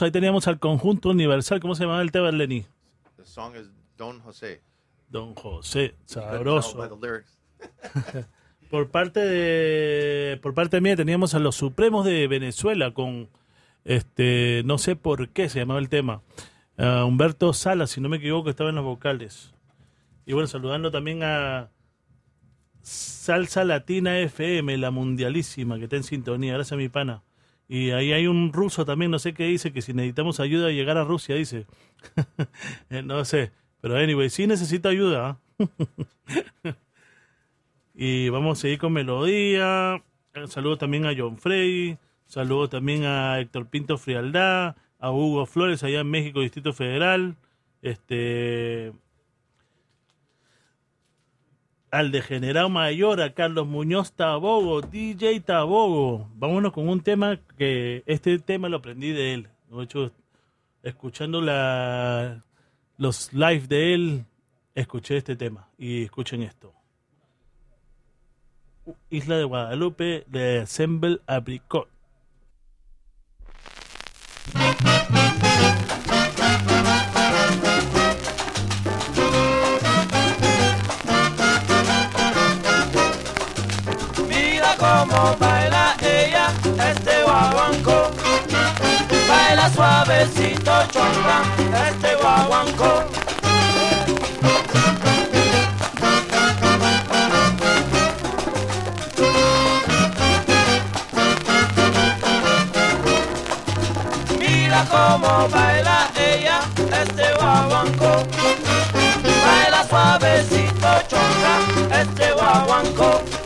Ahí teníamos al conjunto universal. ¿Cómo se llamaba el tema, Lenny? The song is Don Jose. Don José, sabroso. (laughs) Por parte de por parte mía teníamos a los Supremos de Venezuela con este no sé por qué se llamaba el tema. Humberto Salas, si no me equivoco, estaba en los vocales. Y bueno, saludando también a Salsa Latina FM, la mundialísima, que está en sintonía. Gracias, mi pana. Y ahí hay un ruso también, no sé qué dice, que si necesitamos ayuda a llegar a Rusia, dice. (laughs) Eh, no sé. Pero anyway, sí necesito ayuda. ¿ah? (laughs) y vamos a seguir con melodía. Un saludo también a John Frey. Saludo también a Héctor Pinto Frialdad. A Hugo Flores allá en México, Distrito Federal. Este. Al degenerado mayor, a Carlos Muñoz Tabogo, DJ Tabogo. Vámonos con un tema que este tema lo aprendí de él. De hecho, escuchando la, los live de él, escuché este tema. Y escuchen esto. Isla de Guadalupe de Assemble Apricot. Suavecito chonga este guaguancó. Mira cómo baila ella este guaguancó. Baila suavecito chonga este guaguancó.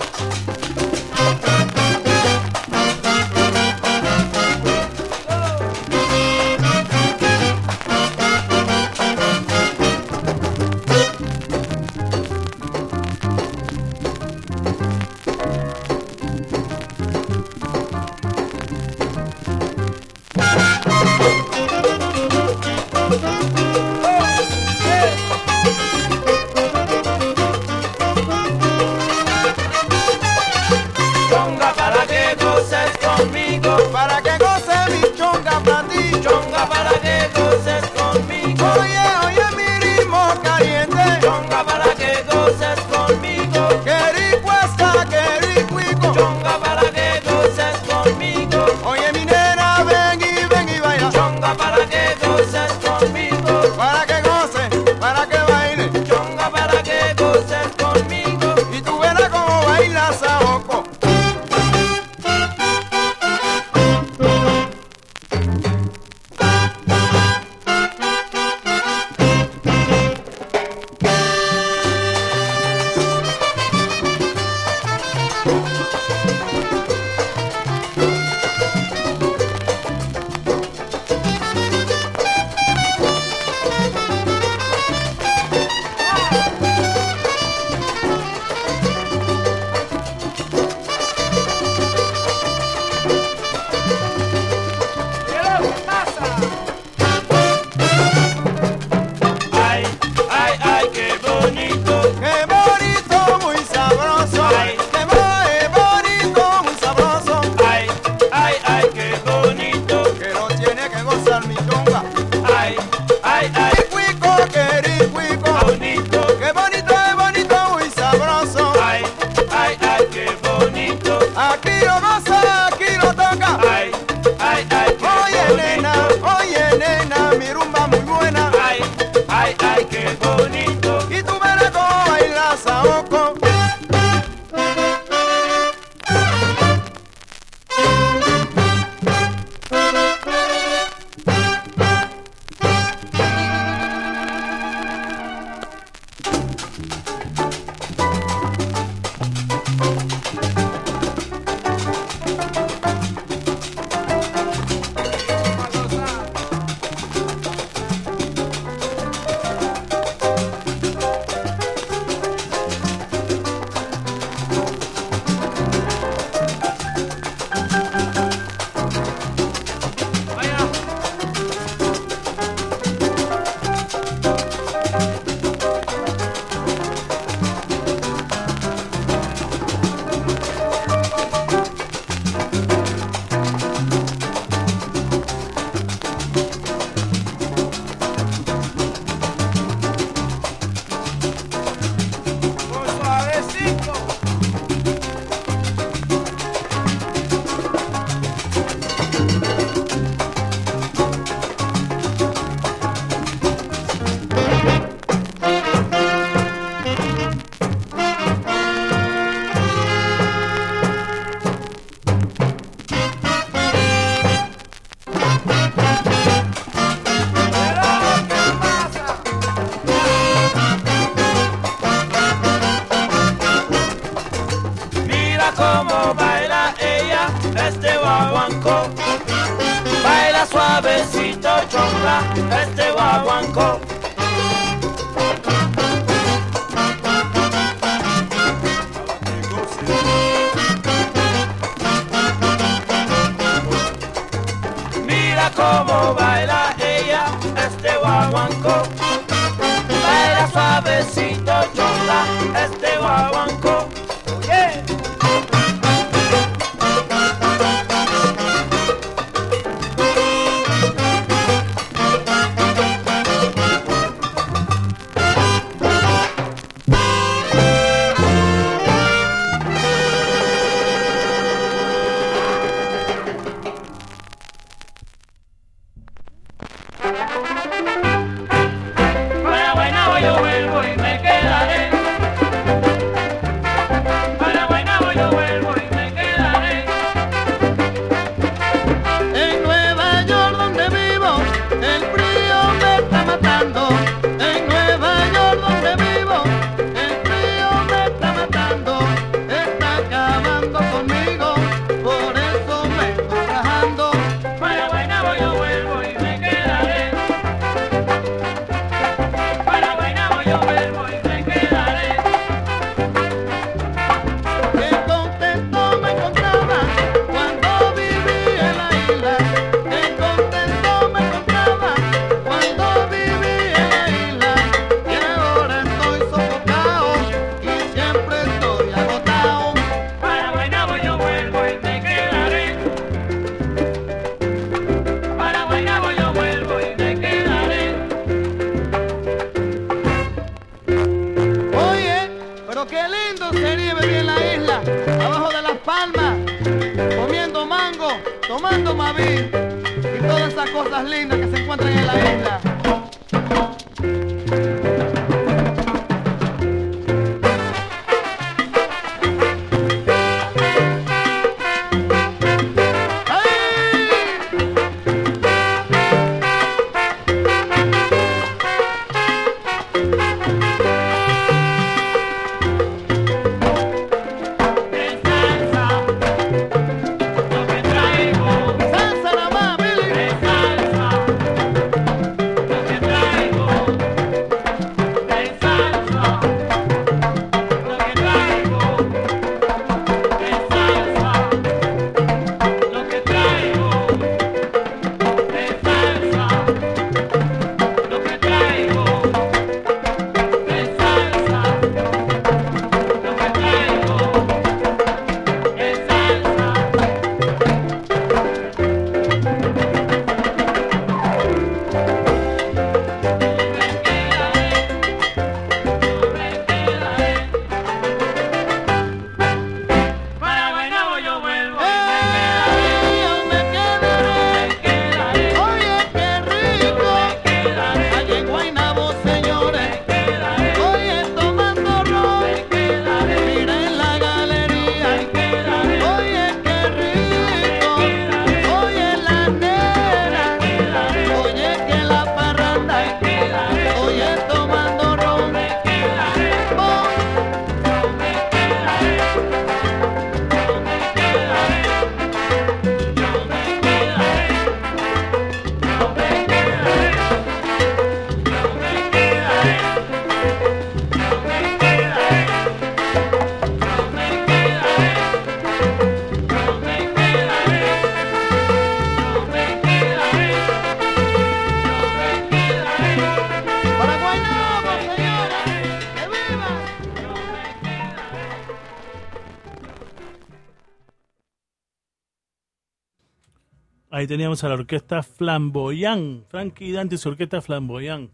Ahí teníamos a la orquesta Flamboyán, Frankie Dante y su orquesta Flamboyán.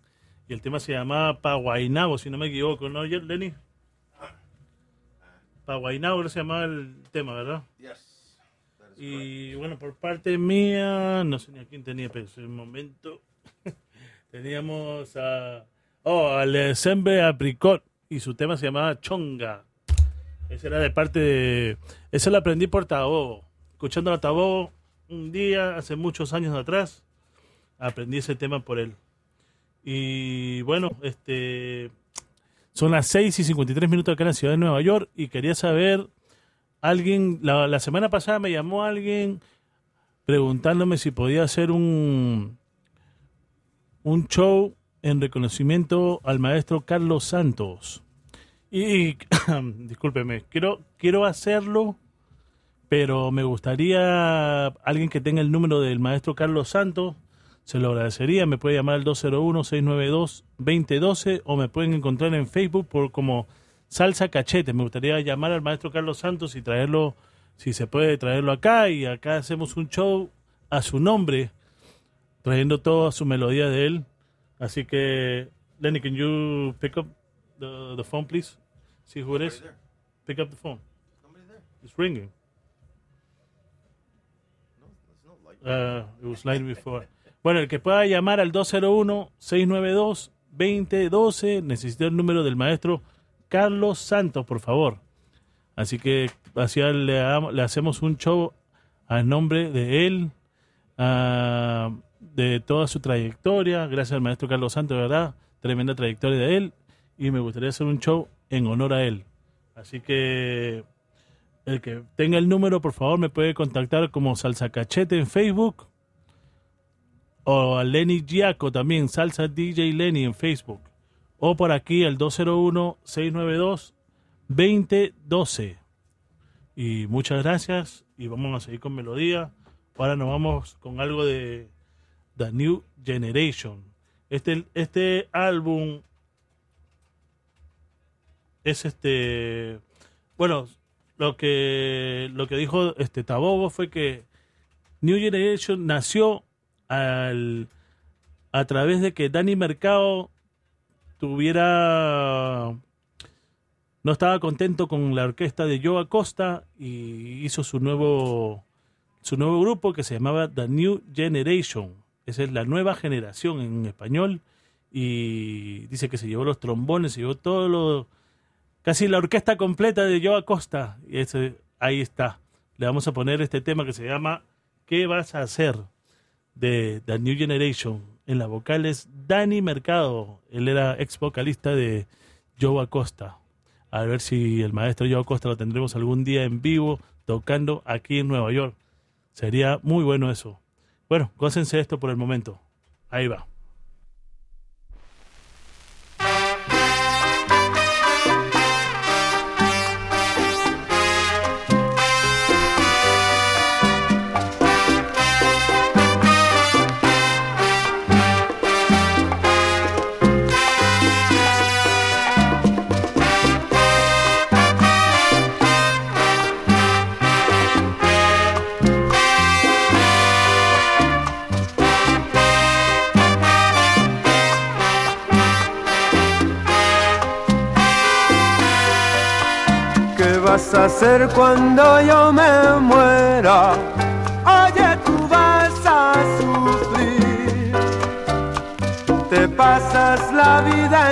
Y el tema se llamaba Paguainabo, si no me equivoco, ¿no, Lenny? Paguainabo se llamaba el tema, ¿verdad? Yes. Y bueno, por parte mía, no sé ni a quién tenía, pero en un momento (laughs) teníamos a. Oh, al Sembre Apricot y su tema se llamaba Chonga. Ese era de parte de. Eso lo aprendí por Tabo. Escuchando a Tabo un día, hace muchos años atrás, aprendí ese tema por él. Y bueno, este. Son las 6 y 53 minutos acá en la ciudad de Nueva York y quería saber alguien, la, la semana pasada me llamó alguien preguntándome si podía hacer un, un show en reconocimiento al maestro Carlos Santos. Y, (coughs) discúlpeme, quiero, quiero hacerlo, pero me gustaría alguien que tenga el número del maestro Carlos Santos. Se lo agradecería. Me puede llamar al 201-692-2012 o me pueden encontrar en Facebook por como Salsa Cachete. Me gustaría llamar al maestro Carlos Santos y traerlo, si se puede, traerlo acá. Y acá hacemos un show a su nombre, trayendo toda su melodía de él. Así que, Lenny, can you pick up the, the phone, please? See who it is. Pick up the phone. It's ringing. Uh, before. Bueno, el que pueda llamar al 201-692-2012, necesito el número del maestro Carlos Santos, por favor. Así que así le, hacemos un show a nombre de él, ah, de toda su trayectoria, gracias al maestro Carlos Santos, ¿verdad? Tremenda trayectoria de él, y me gustaría hacer un show en honor a él. Así que el que tenga el número, por favor, me puede contactar como Salsa Cachete en Facebook o a Lenny Giaco también, Salsa DJ Lenny en Facebook. O por aquí al 201-692-2012. Y muchas gracias y vamos a seguir con melodía. Ahora nos vamos con algo de The New Generation. Este, este álbum es este bueno lo que lo que dijo este Tabobo fue que New Generation nació al a través de que Danny Mercado tuviera no estaba contento con la orquesta de Joe Acosta y hizo su nuevo su nuevo grupo que se llamaba The New Generation Esa es la nueva generación en español. Y dice que se llevó los trombones, se llevó todo lo. Casi la orquesta completa de Joe Acosta. Y ahí está. Le vamos a poner este tema que se llama ¿Qué vas a hacer? de The New Generation. En las vocales, Dani Mercado. Él era ex vocalista de Joe Acosta. A ver si el maestro Joe Acosta lo tendremos algún día en vivo tocando aquí en Nueva York. Sería muy bueno eso. Bueno, gócense esto por el momento. Ahí va. Hacer cuando yo me muera? Oye, tú vas a sufrir. Te pasas la vida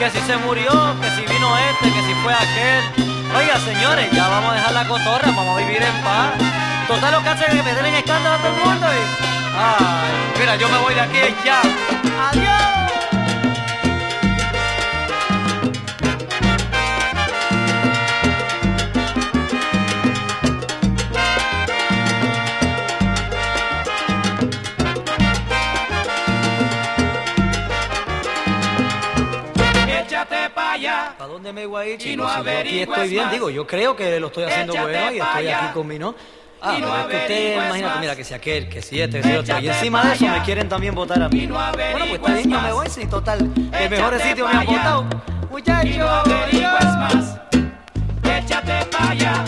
que si se murió, que si vino este, que si fue aquel. Oiga, señores, ya vamos a dejar la cotorra, vamos a vivir en paz. Total, lo que hacen es meter en escándalo a todo el mundo y... Mira, yo me voy de aquí ya. ¡Adiós! ¿Para dónde me voy a ir. Si yo aquí estoy bien, digo, yo creo que lo estoy haciendo bueno y estoy aquí con mi no. Ah, no pero es que usted, imagínate, mira, que si aquel, que si este, que si otro. Y encima de eso me quieren también votar a mí. Bueno, pues está bien, yo me voy, sí, total. El mejor sitio me han votado. Muchachos, no averigües más. Échate para allá.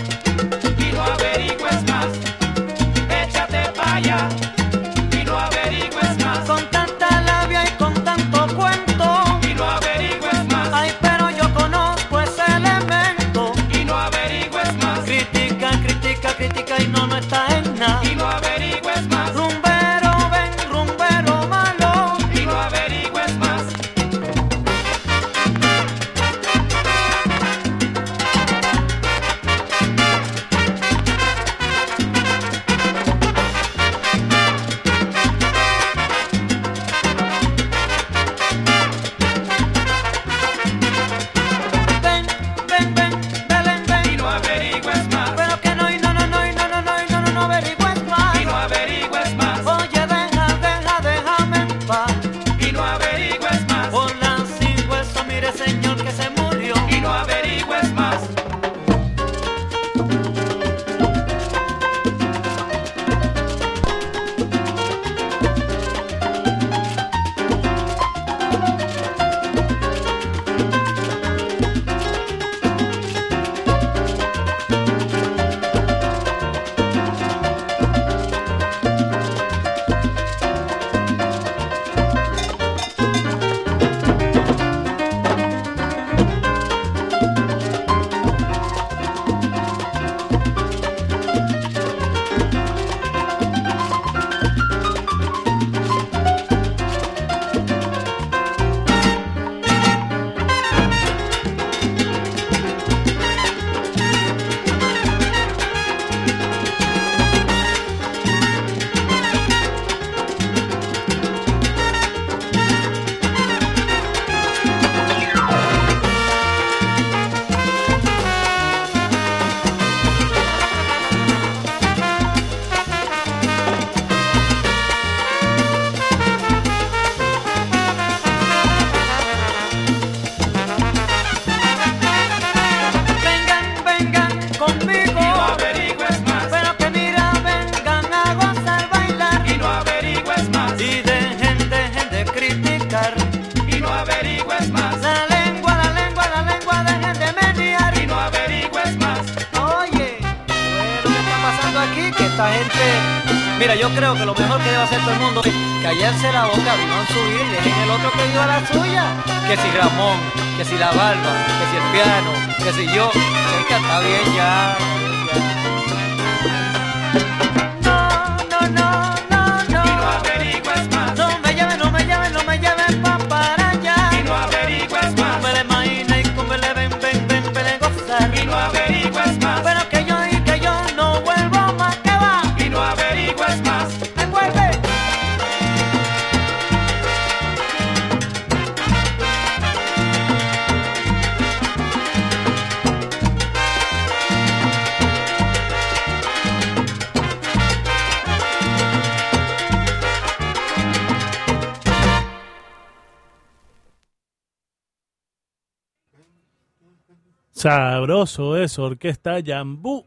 Sabroso eso, orquesta Jambú.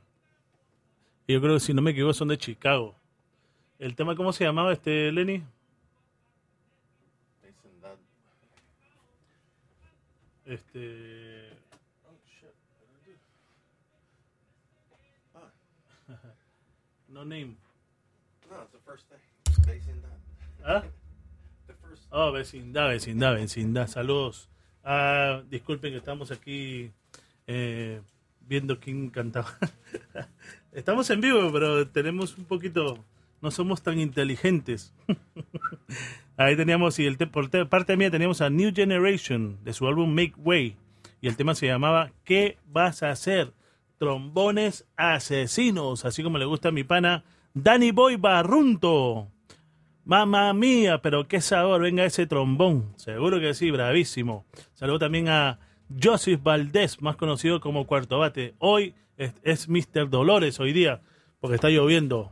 Yo creo que si no me equivoco son de Chicago. ¿El tema cómo se llamaba este, Lenny? Este... No name. No, ¿Ah? Oh, vecindad, vecindad, vecindad. Saludos. Ah, disculpen que estamos aquí eh, viendo quién cantaba. (laughs) estamos en vivo, pero tenemos un poquito, no somos tan inteligentes. (laughs) Ahí teníamos, y el te- por te- parte mía teníamos a New Generation de su álbum Make Way. Y el tema se llamaba ¿Qué vas a hacer? Trombones asesinos, así como le gusta a mi pana Danny Boy Barrunto. Mamma mía, pero qué sabor, venga ese trombón. Seguro que sí, bravísimo. Saludo también a Joseph Valdés, más conocido como Cuarto Bate. Hoy es, es Mr. Dolores, hoy día, porque está lloviendo.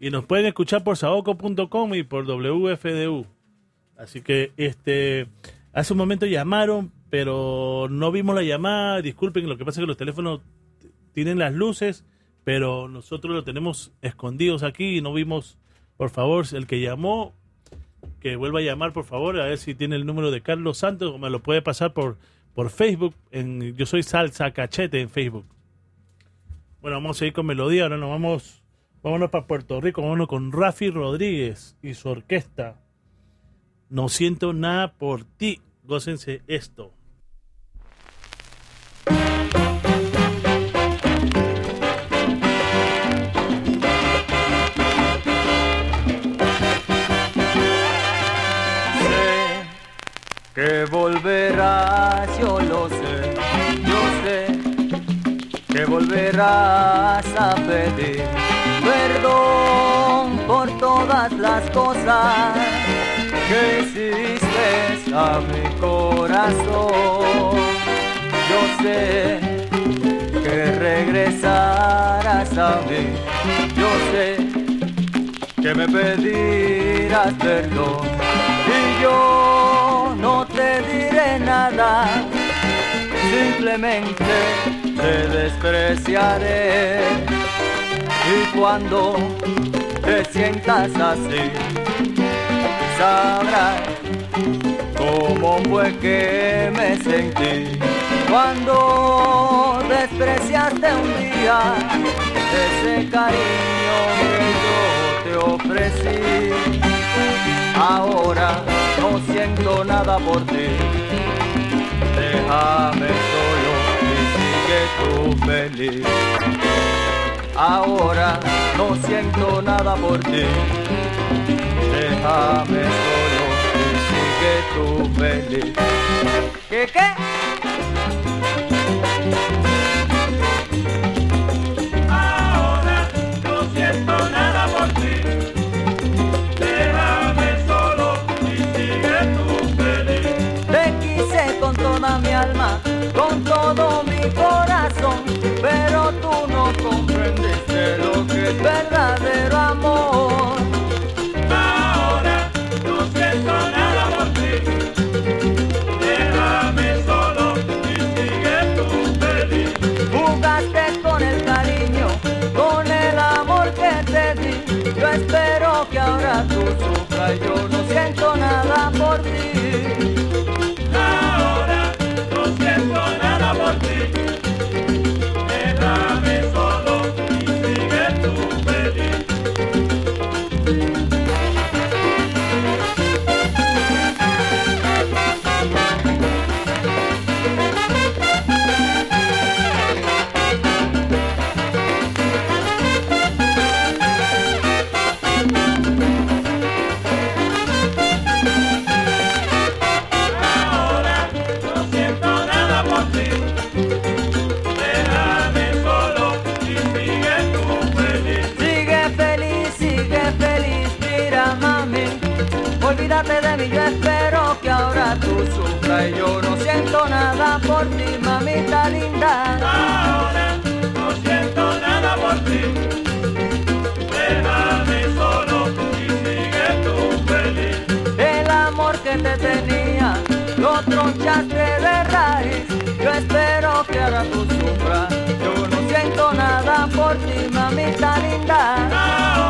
Y nos pueden escuchar por saoco.com y por WFDU. Así que este hace un momento llamaron, pero no vimos la llamada. Disculpen, lo que pasa es que los teléfonos tienen las luces, pero nosotros lo tenemos escondidos aquí y no vimos. Por favor, el que llamó, que vuelva a llamar, por favor, a ver si tiene el número de Carlos Santos o me lo puede pasar por, por Facebook. Yo soy Salsa Cachete en Facebook. Bueno, vamos a ir con melodía. Ahora nos vamos, vámonos para Puerto Rico. Vámonos con Rafi Rodríguez y su orquesta. No siento nada por ti. Gócense esto. Sé que volverás, yo lo sé, yo sé que volverás a pedir perdón por todas las cosas que hiciste a mi corazón. Yo sé que regresarás a mí, yo sé que me pedirás perdón yo no te diré nada, simplemente te despreciaré. Y cuando te sientas así sabrás cómo fue que me sentí. Cuando despreciaste un día ese cariño que yo te ofrecí. Ahora no siento nada por ti. Déjame solo y sigue tú feliz. Ahora no siento nada por ti. Déjame solo y sigue tú feliz. ¿Qué qué? Pero tú no comprendes de lo que es verdadero amor. Ahora no siento nada por ti. Déjame solo y sigue tú feliz. Jugaste con el cariño, con el amor que te di. Yo espero que ahora tú sufras, yo no siento nada por ti. De raíz. Yo espero que ahora tú sufras, yo no siento nada por ti, mamita linda.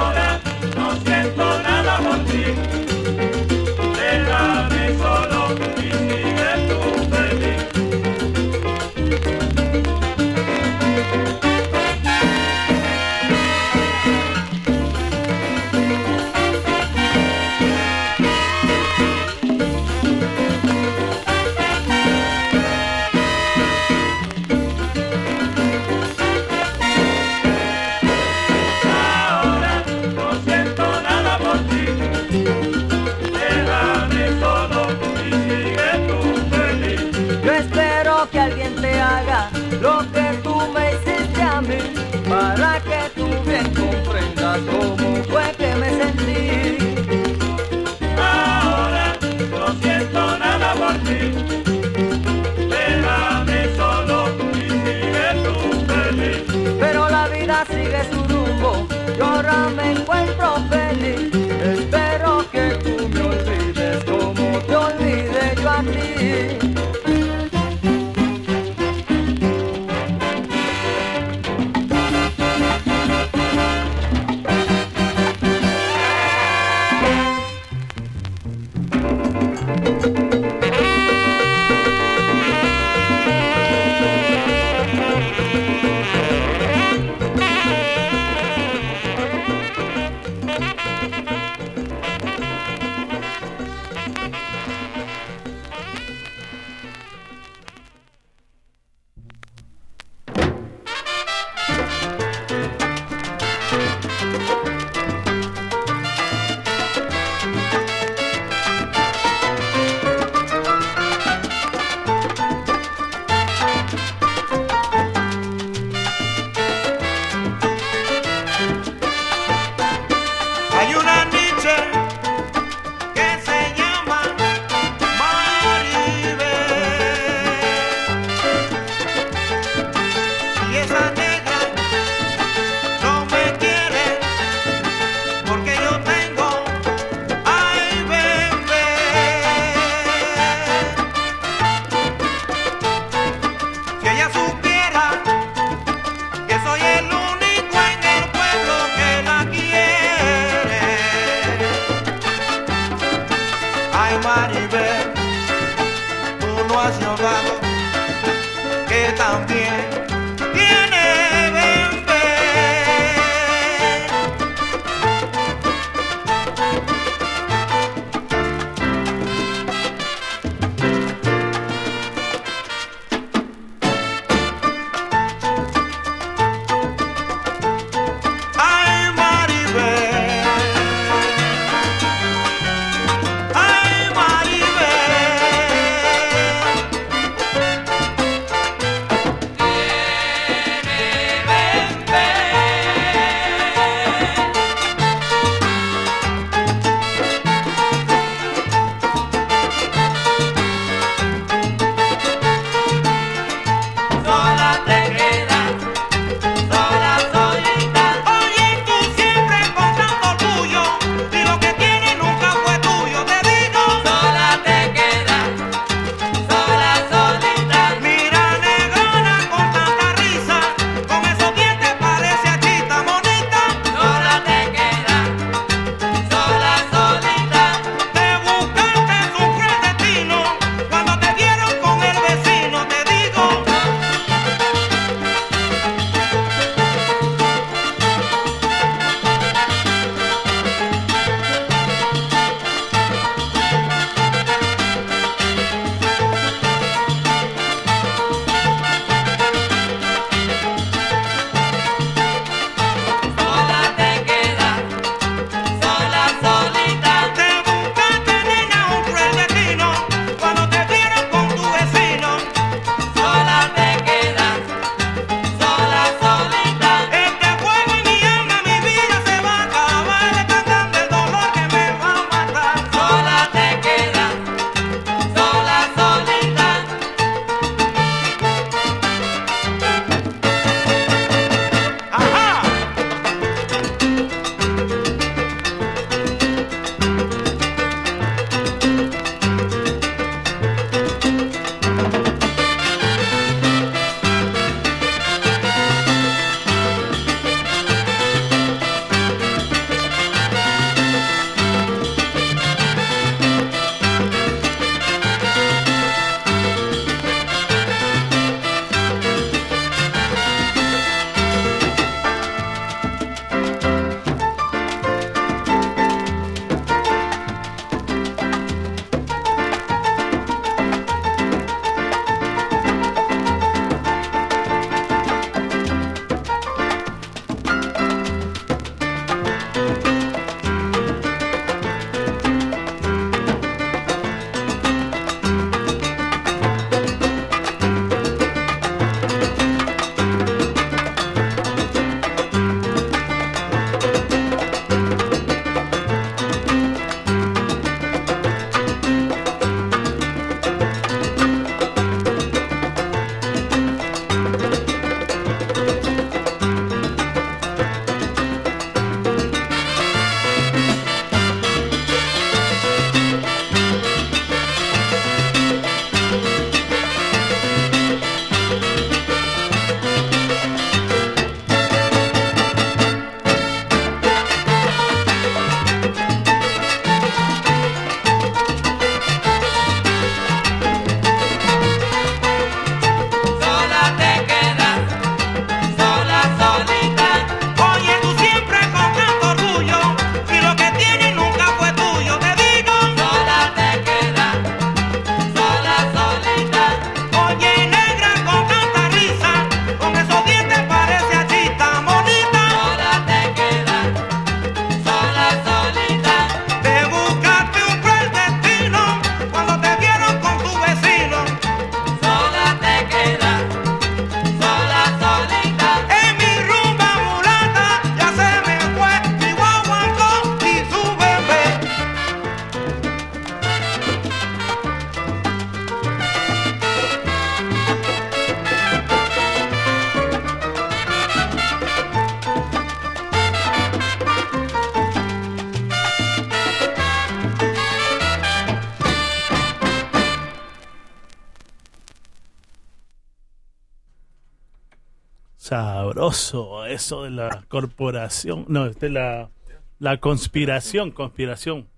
Eso de la corporación. No, es la, la conspiración, conspiración.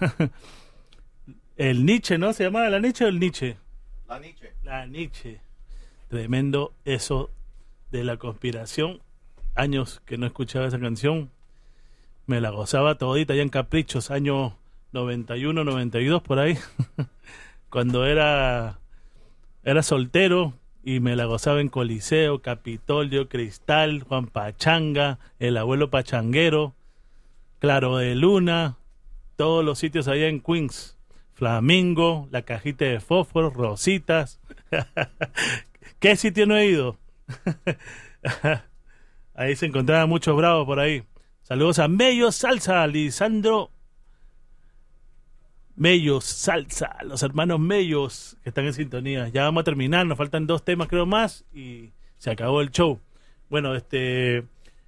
(laughs) el Nietzsche, ¿no? ¿Se llamaba la Nietzsche o el Nietzsche? La Nietzsche. La Nietzsche. Tremendo eso de la conspiración. Años que no escuchaba esa canción. Me la gozaba todita ya en Caprichos, año 91, 92 por ahí. (laughs) Cuando era era soltero y me la gozaba en Coliseo, Capitolio, Cristal, Juan Pachanga, el abuelo Pachanguero, Claro de Luna, todos los sitios allá en Queens. Flamingo, la cajita de fósforo, Rositas. (laughs) ¿Qué sitio no he ido? (laughs) ahí se encontraban muchos bravos por ahí. Saludos a Mello Salsa, Lisandro Mellos Salsa, los hermanos Mellos que están en sintonía. Ya vamos a terminar, nos faltan dos temas creo más y se acabó el show. Bueno, este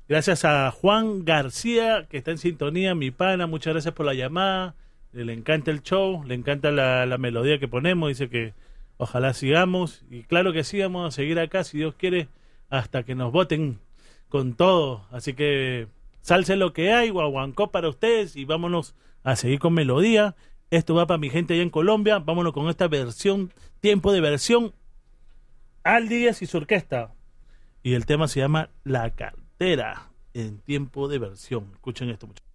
gracias a Juan García que está en sintonía, mi pana, muchas gracias por la llamada. Le encanta el show, le encanta la, la melodía que ponemos, dice que ojalá sigamos y claro que sí vamos a seguir acá si Dios quiere hasta que nos voten con todo. Así que salse lo que hay, guaguancó para ustedes y vámonos a seguir con melodía. Esto va para mi gente allá en Colombia. Vámonos con esta versión, tiempo de versión. Al Díaz y su orquesta. Y el tema se llama La cartera en tiempo de versión. Escuchen esto, muchachos.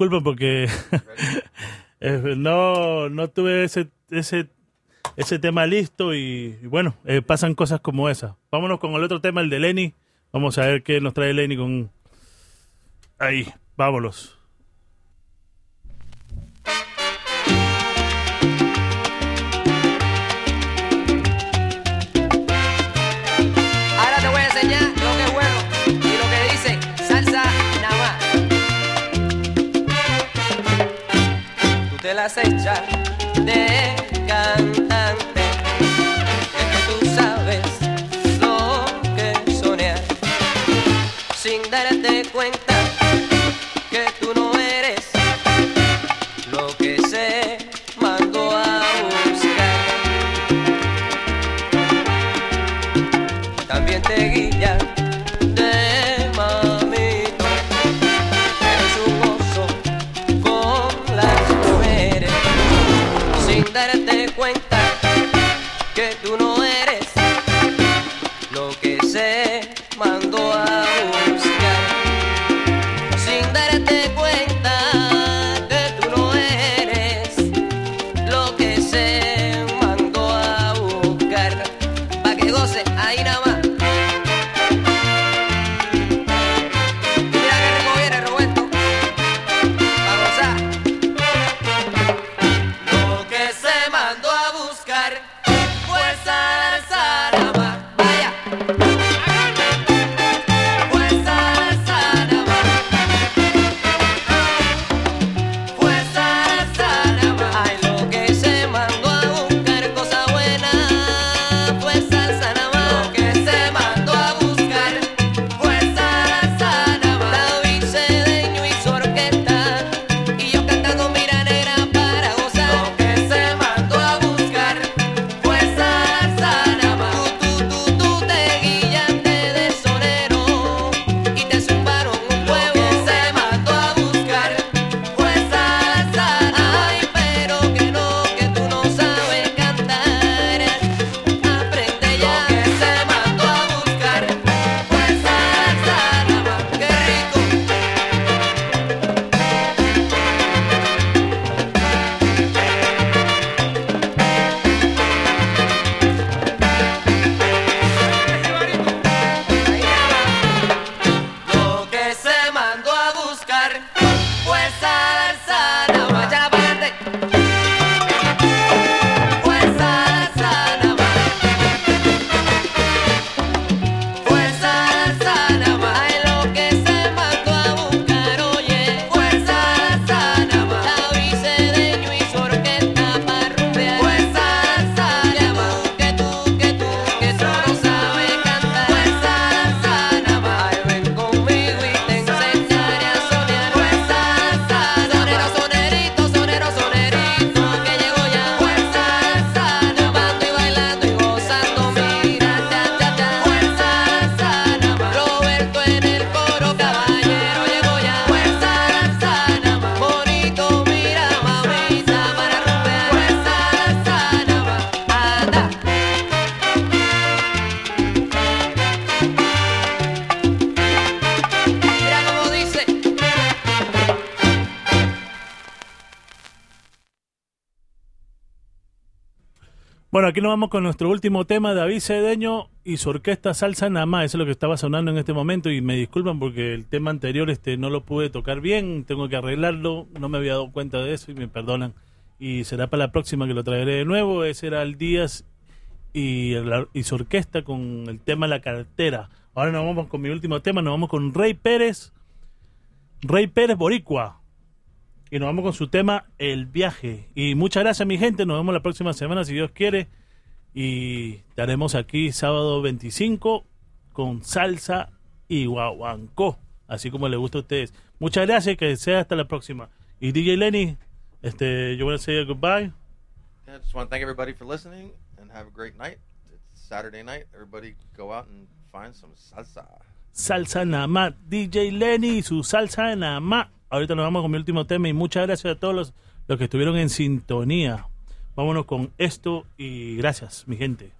Disculpo porque (laughs) eh, no, no tuve ese, ese, ese tema listo y, bueno, eh, pasan cosas como esa. Vámonos con el otro tema, el de Lenny. Vamos a ver qué nos trae Lenny con... Ahí, vámonos. Echas de cantante, es que tú sabes lo que soñar, sin darte cuenta aquí nos vamos con nuestro último tema, David Cedeño y su orquesta Salsa Namá. Eso es lo que estaba sonando en este momento y me disculpan porque el tema anterior este no lo pude tocar bien, tengo que arreglarlo, no me había dado cuenta de eso y me perdonan. Y será para la próxima que lo traeré de nuevo. Ese era el Díaz y, su orquesta con el tema La Cartera. Ahora nos vamos con mi último tema, nos vamos con Rey Pérez, Rey Pérez Boricua. Y nos vamos con su tema El viaje. Y muchas gracias mi gente, nos vemos la próxima semana si Dios quiere. Y estaremos aquí sábado 25 con salsa y guaguancó, así como les gusta a ustedes. Muchas gracias, que sea hasta la próxima. Y DJ Lenny, este, yo want to say goodbye. Yeah, just want to thank everybody for listening and have a great night. It's Saturday night. Everybody go out and find some salsa. Salsa nada más. DJ Lenny y su salsa nada más. Ahorita nos vamos con mi último tema y muchas gracias a todos los, los que estuvieron en sintonía. Vámonos con esto y gracias, mi gente.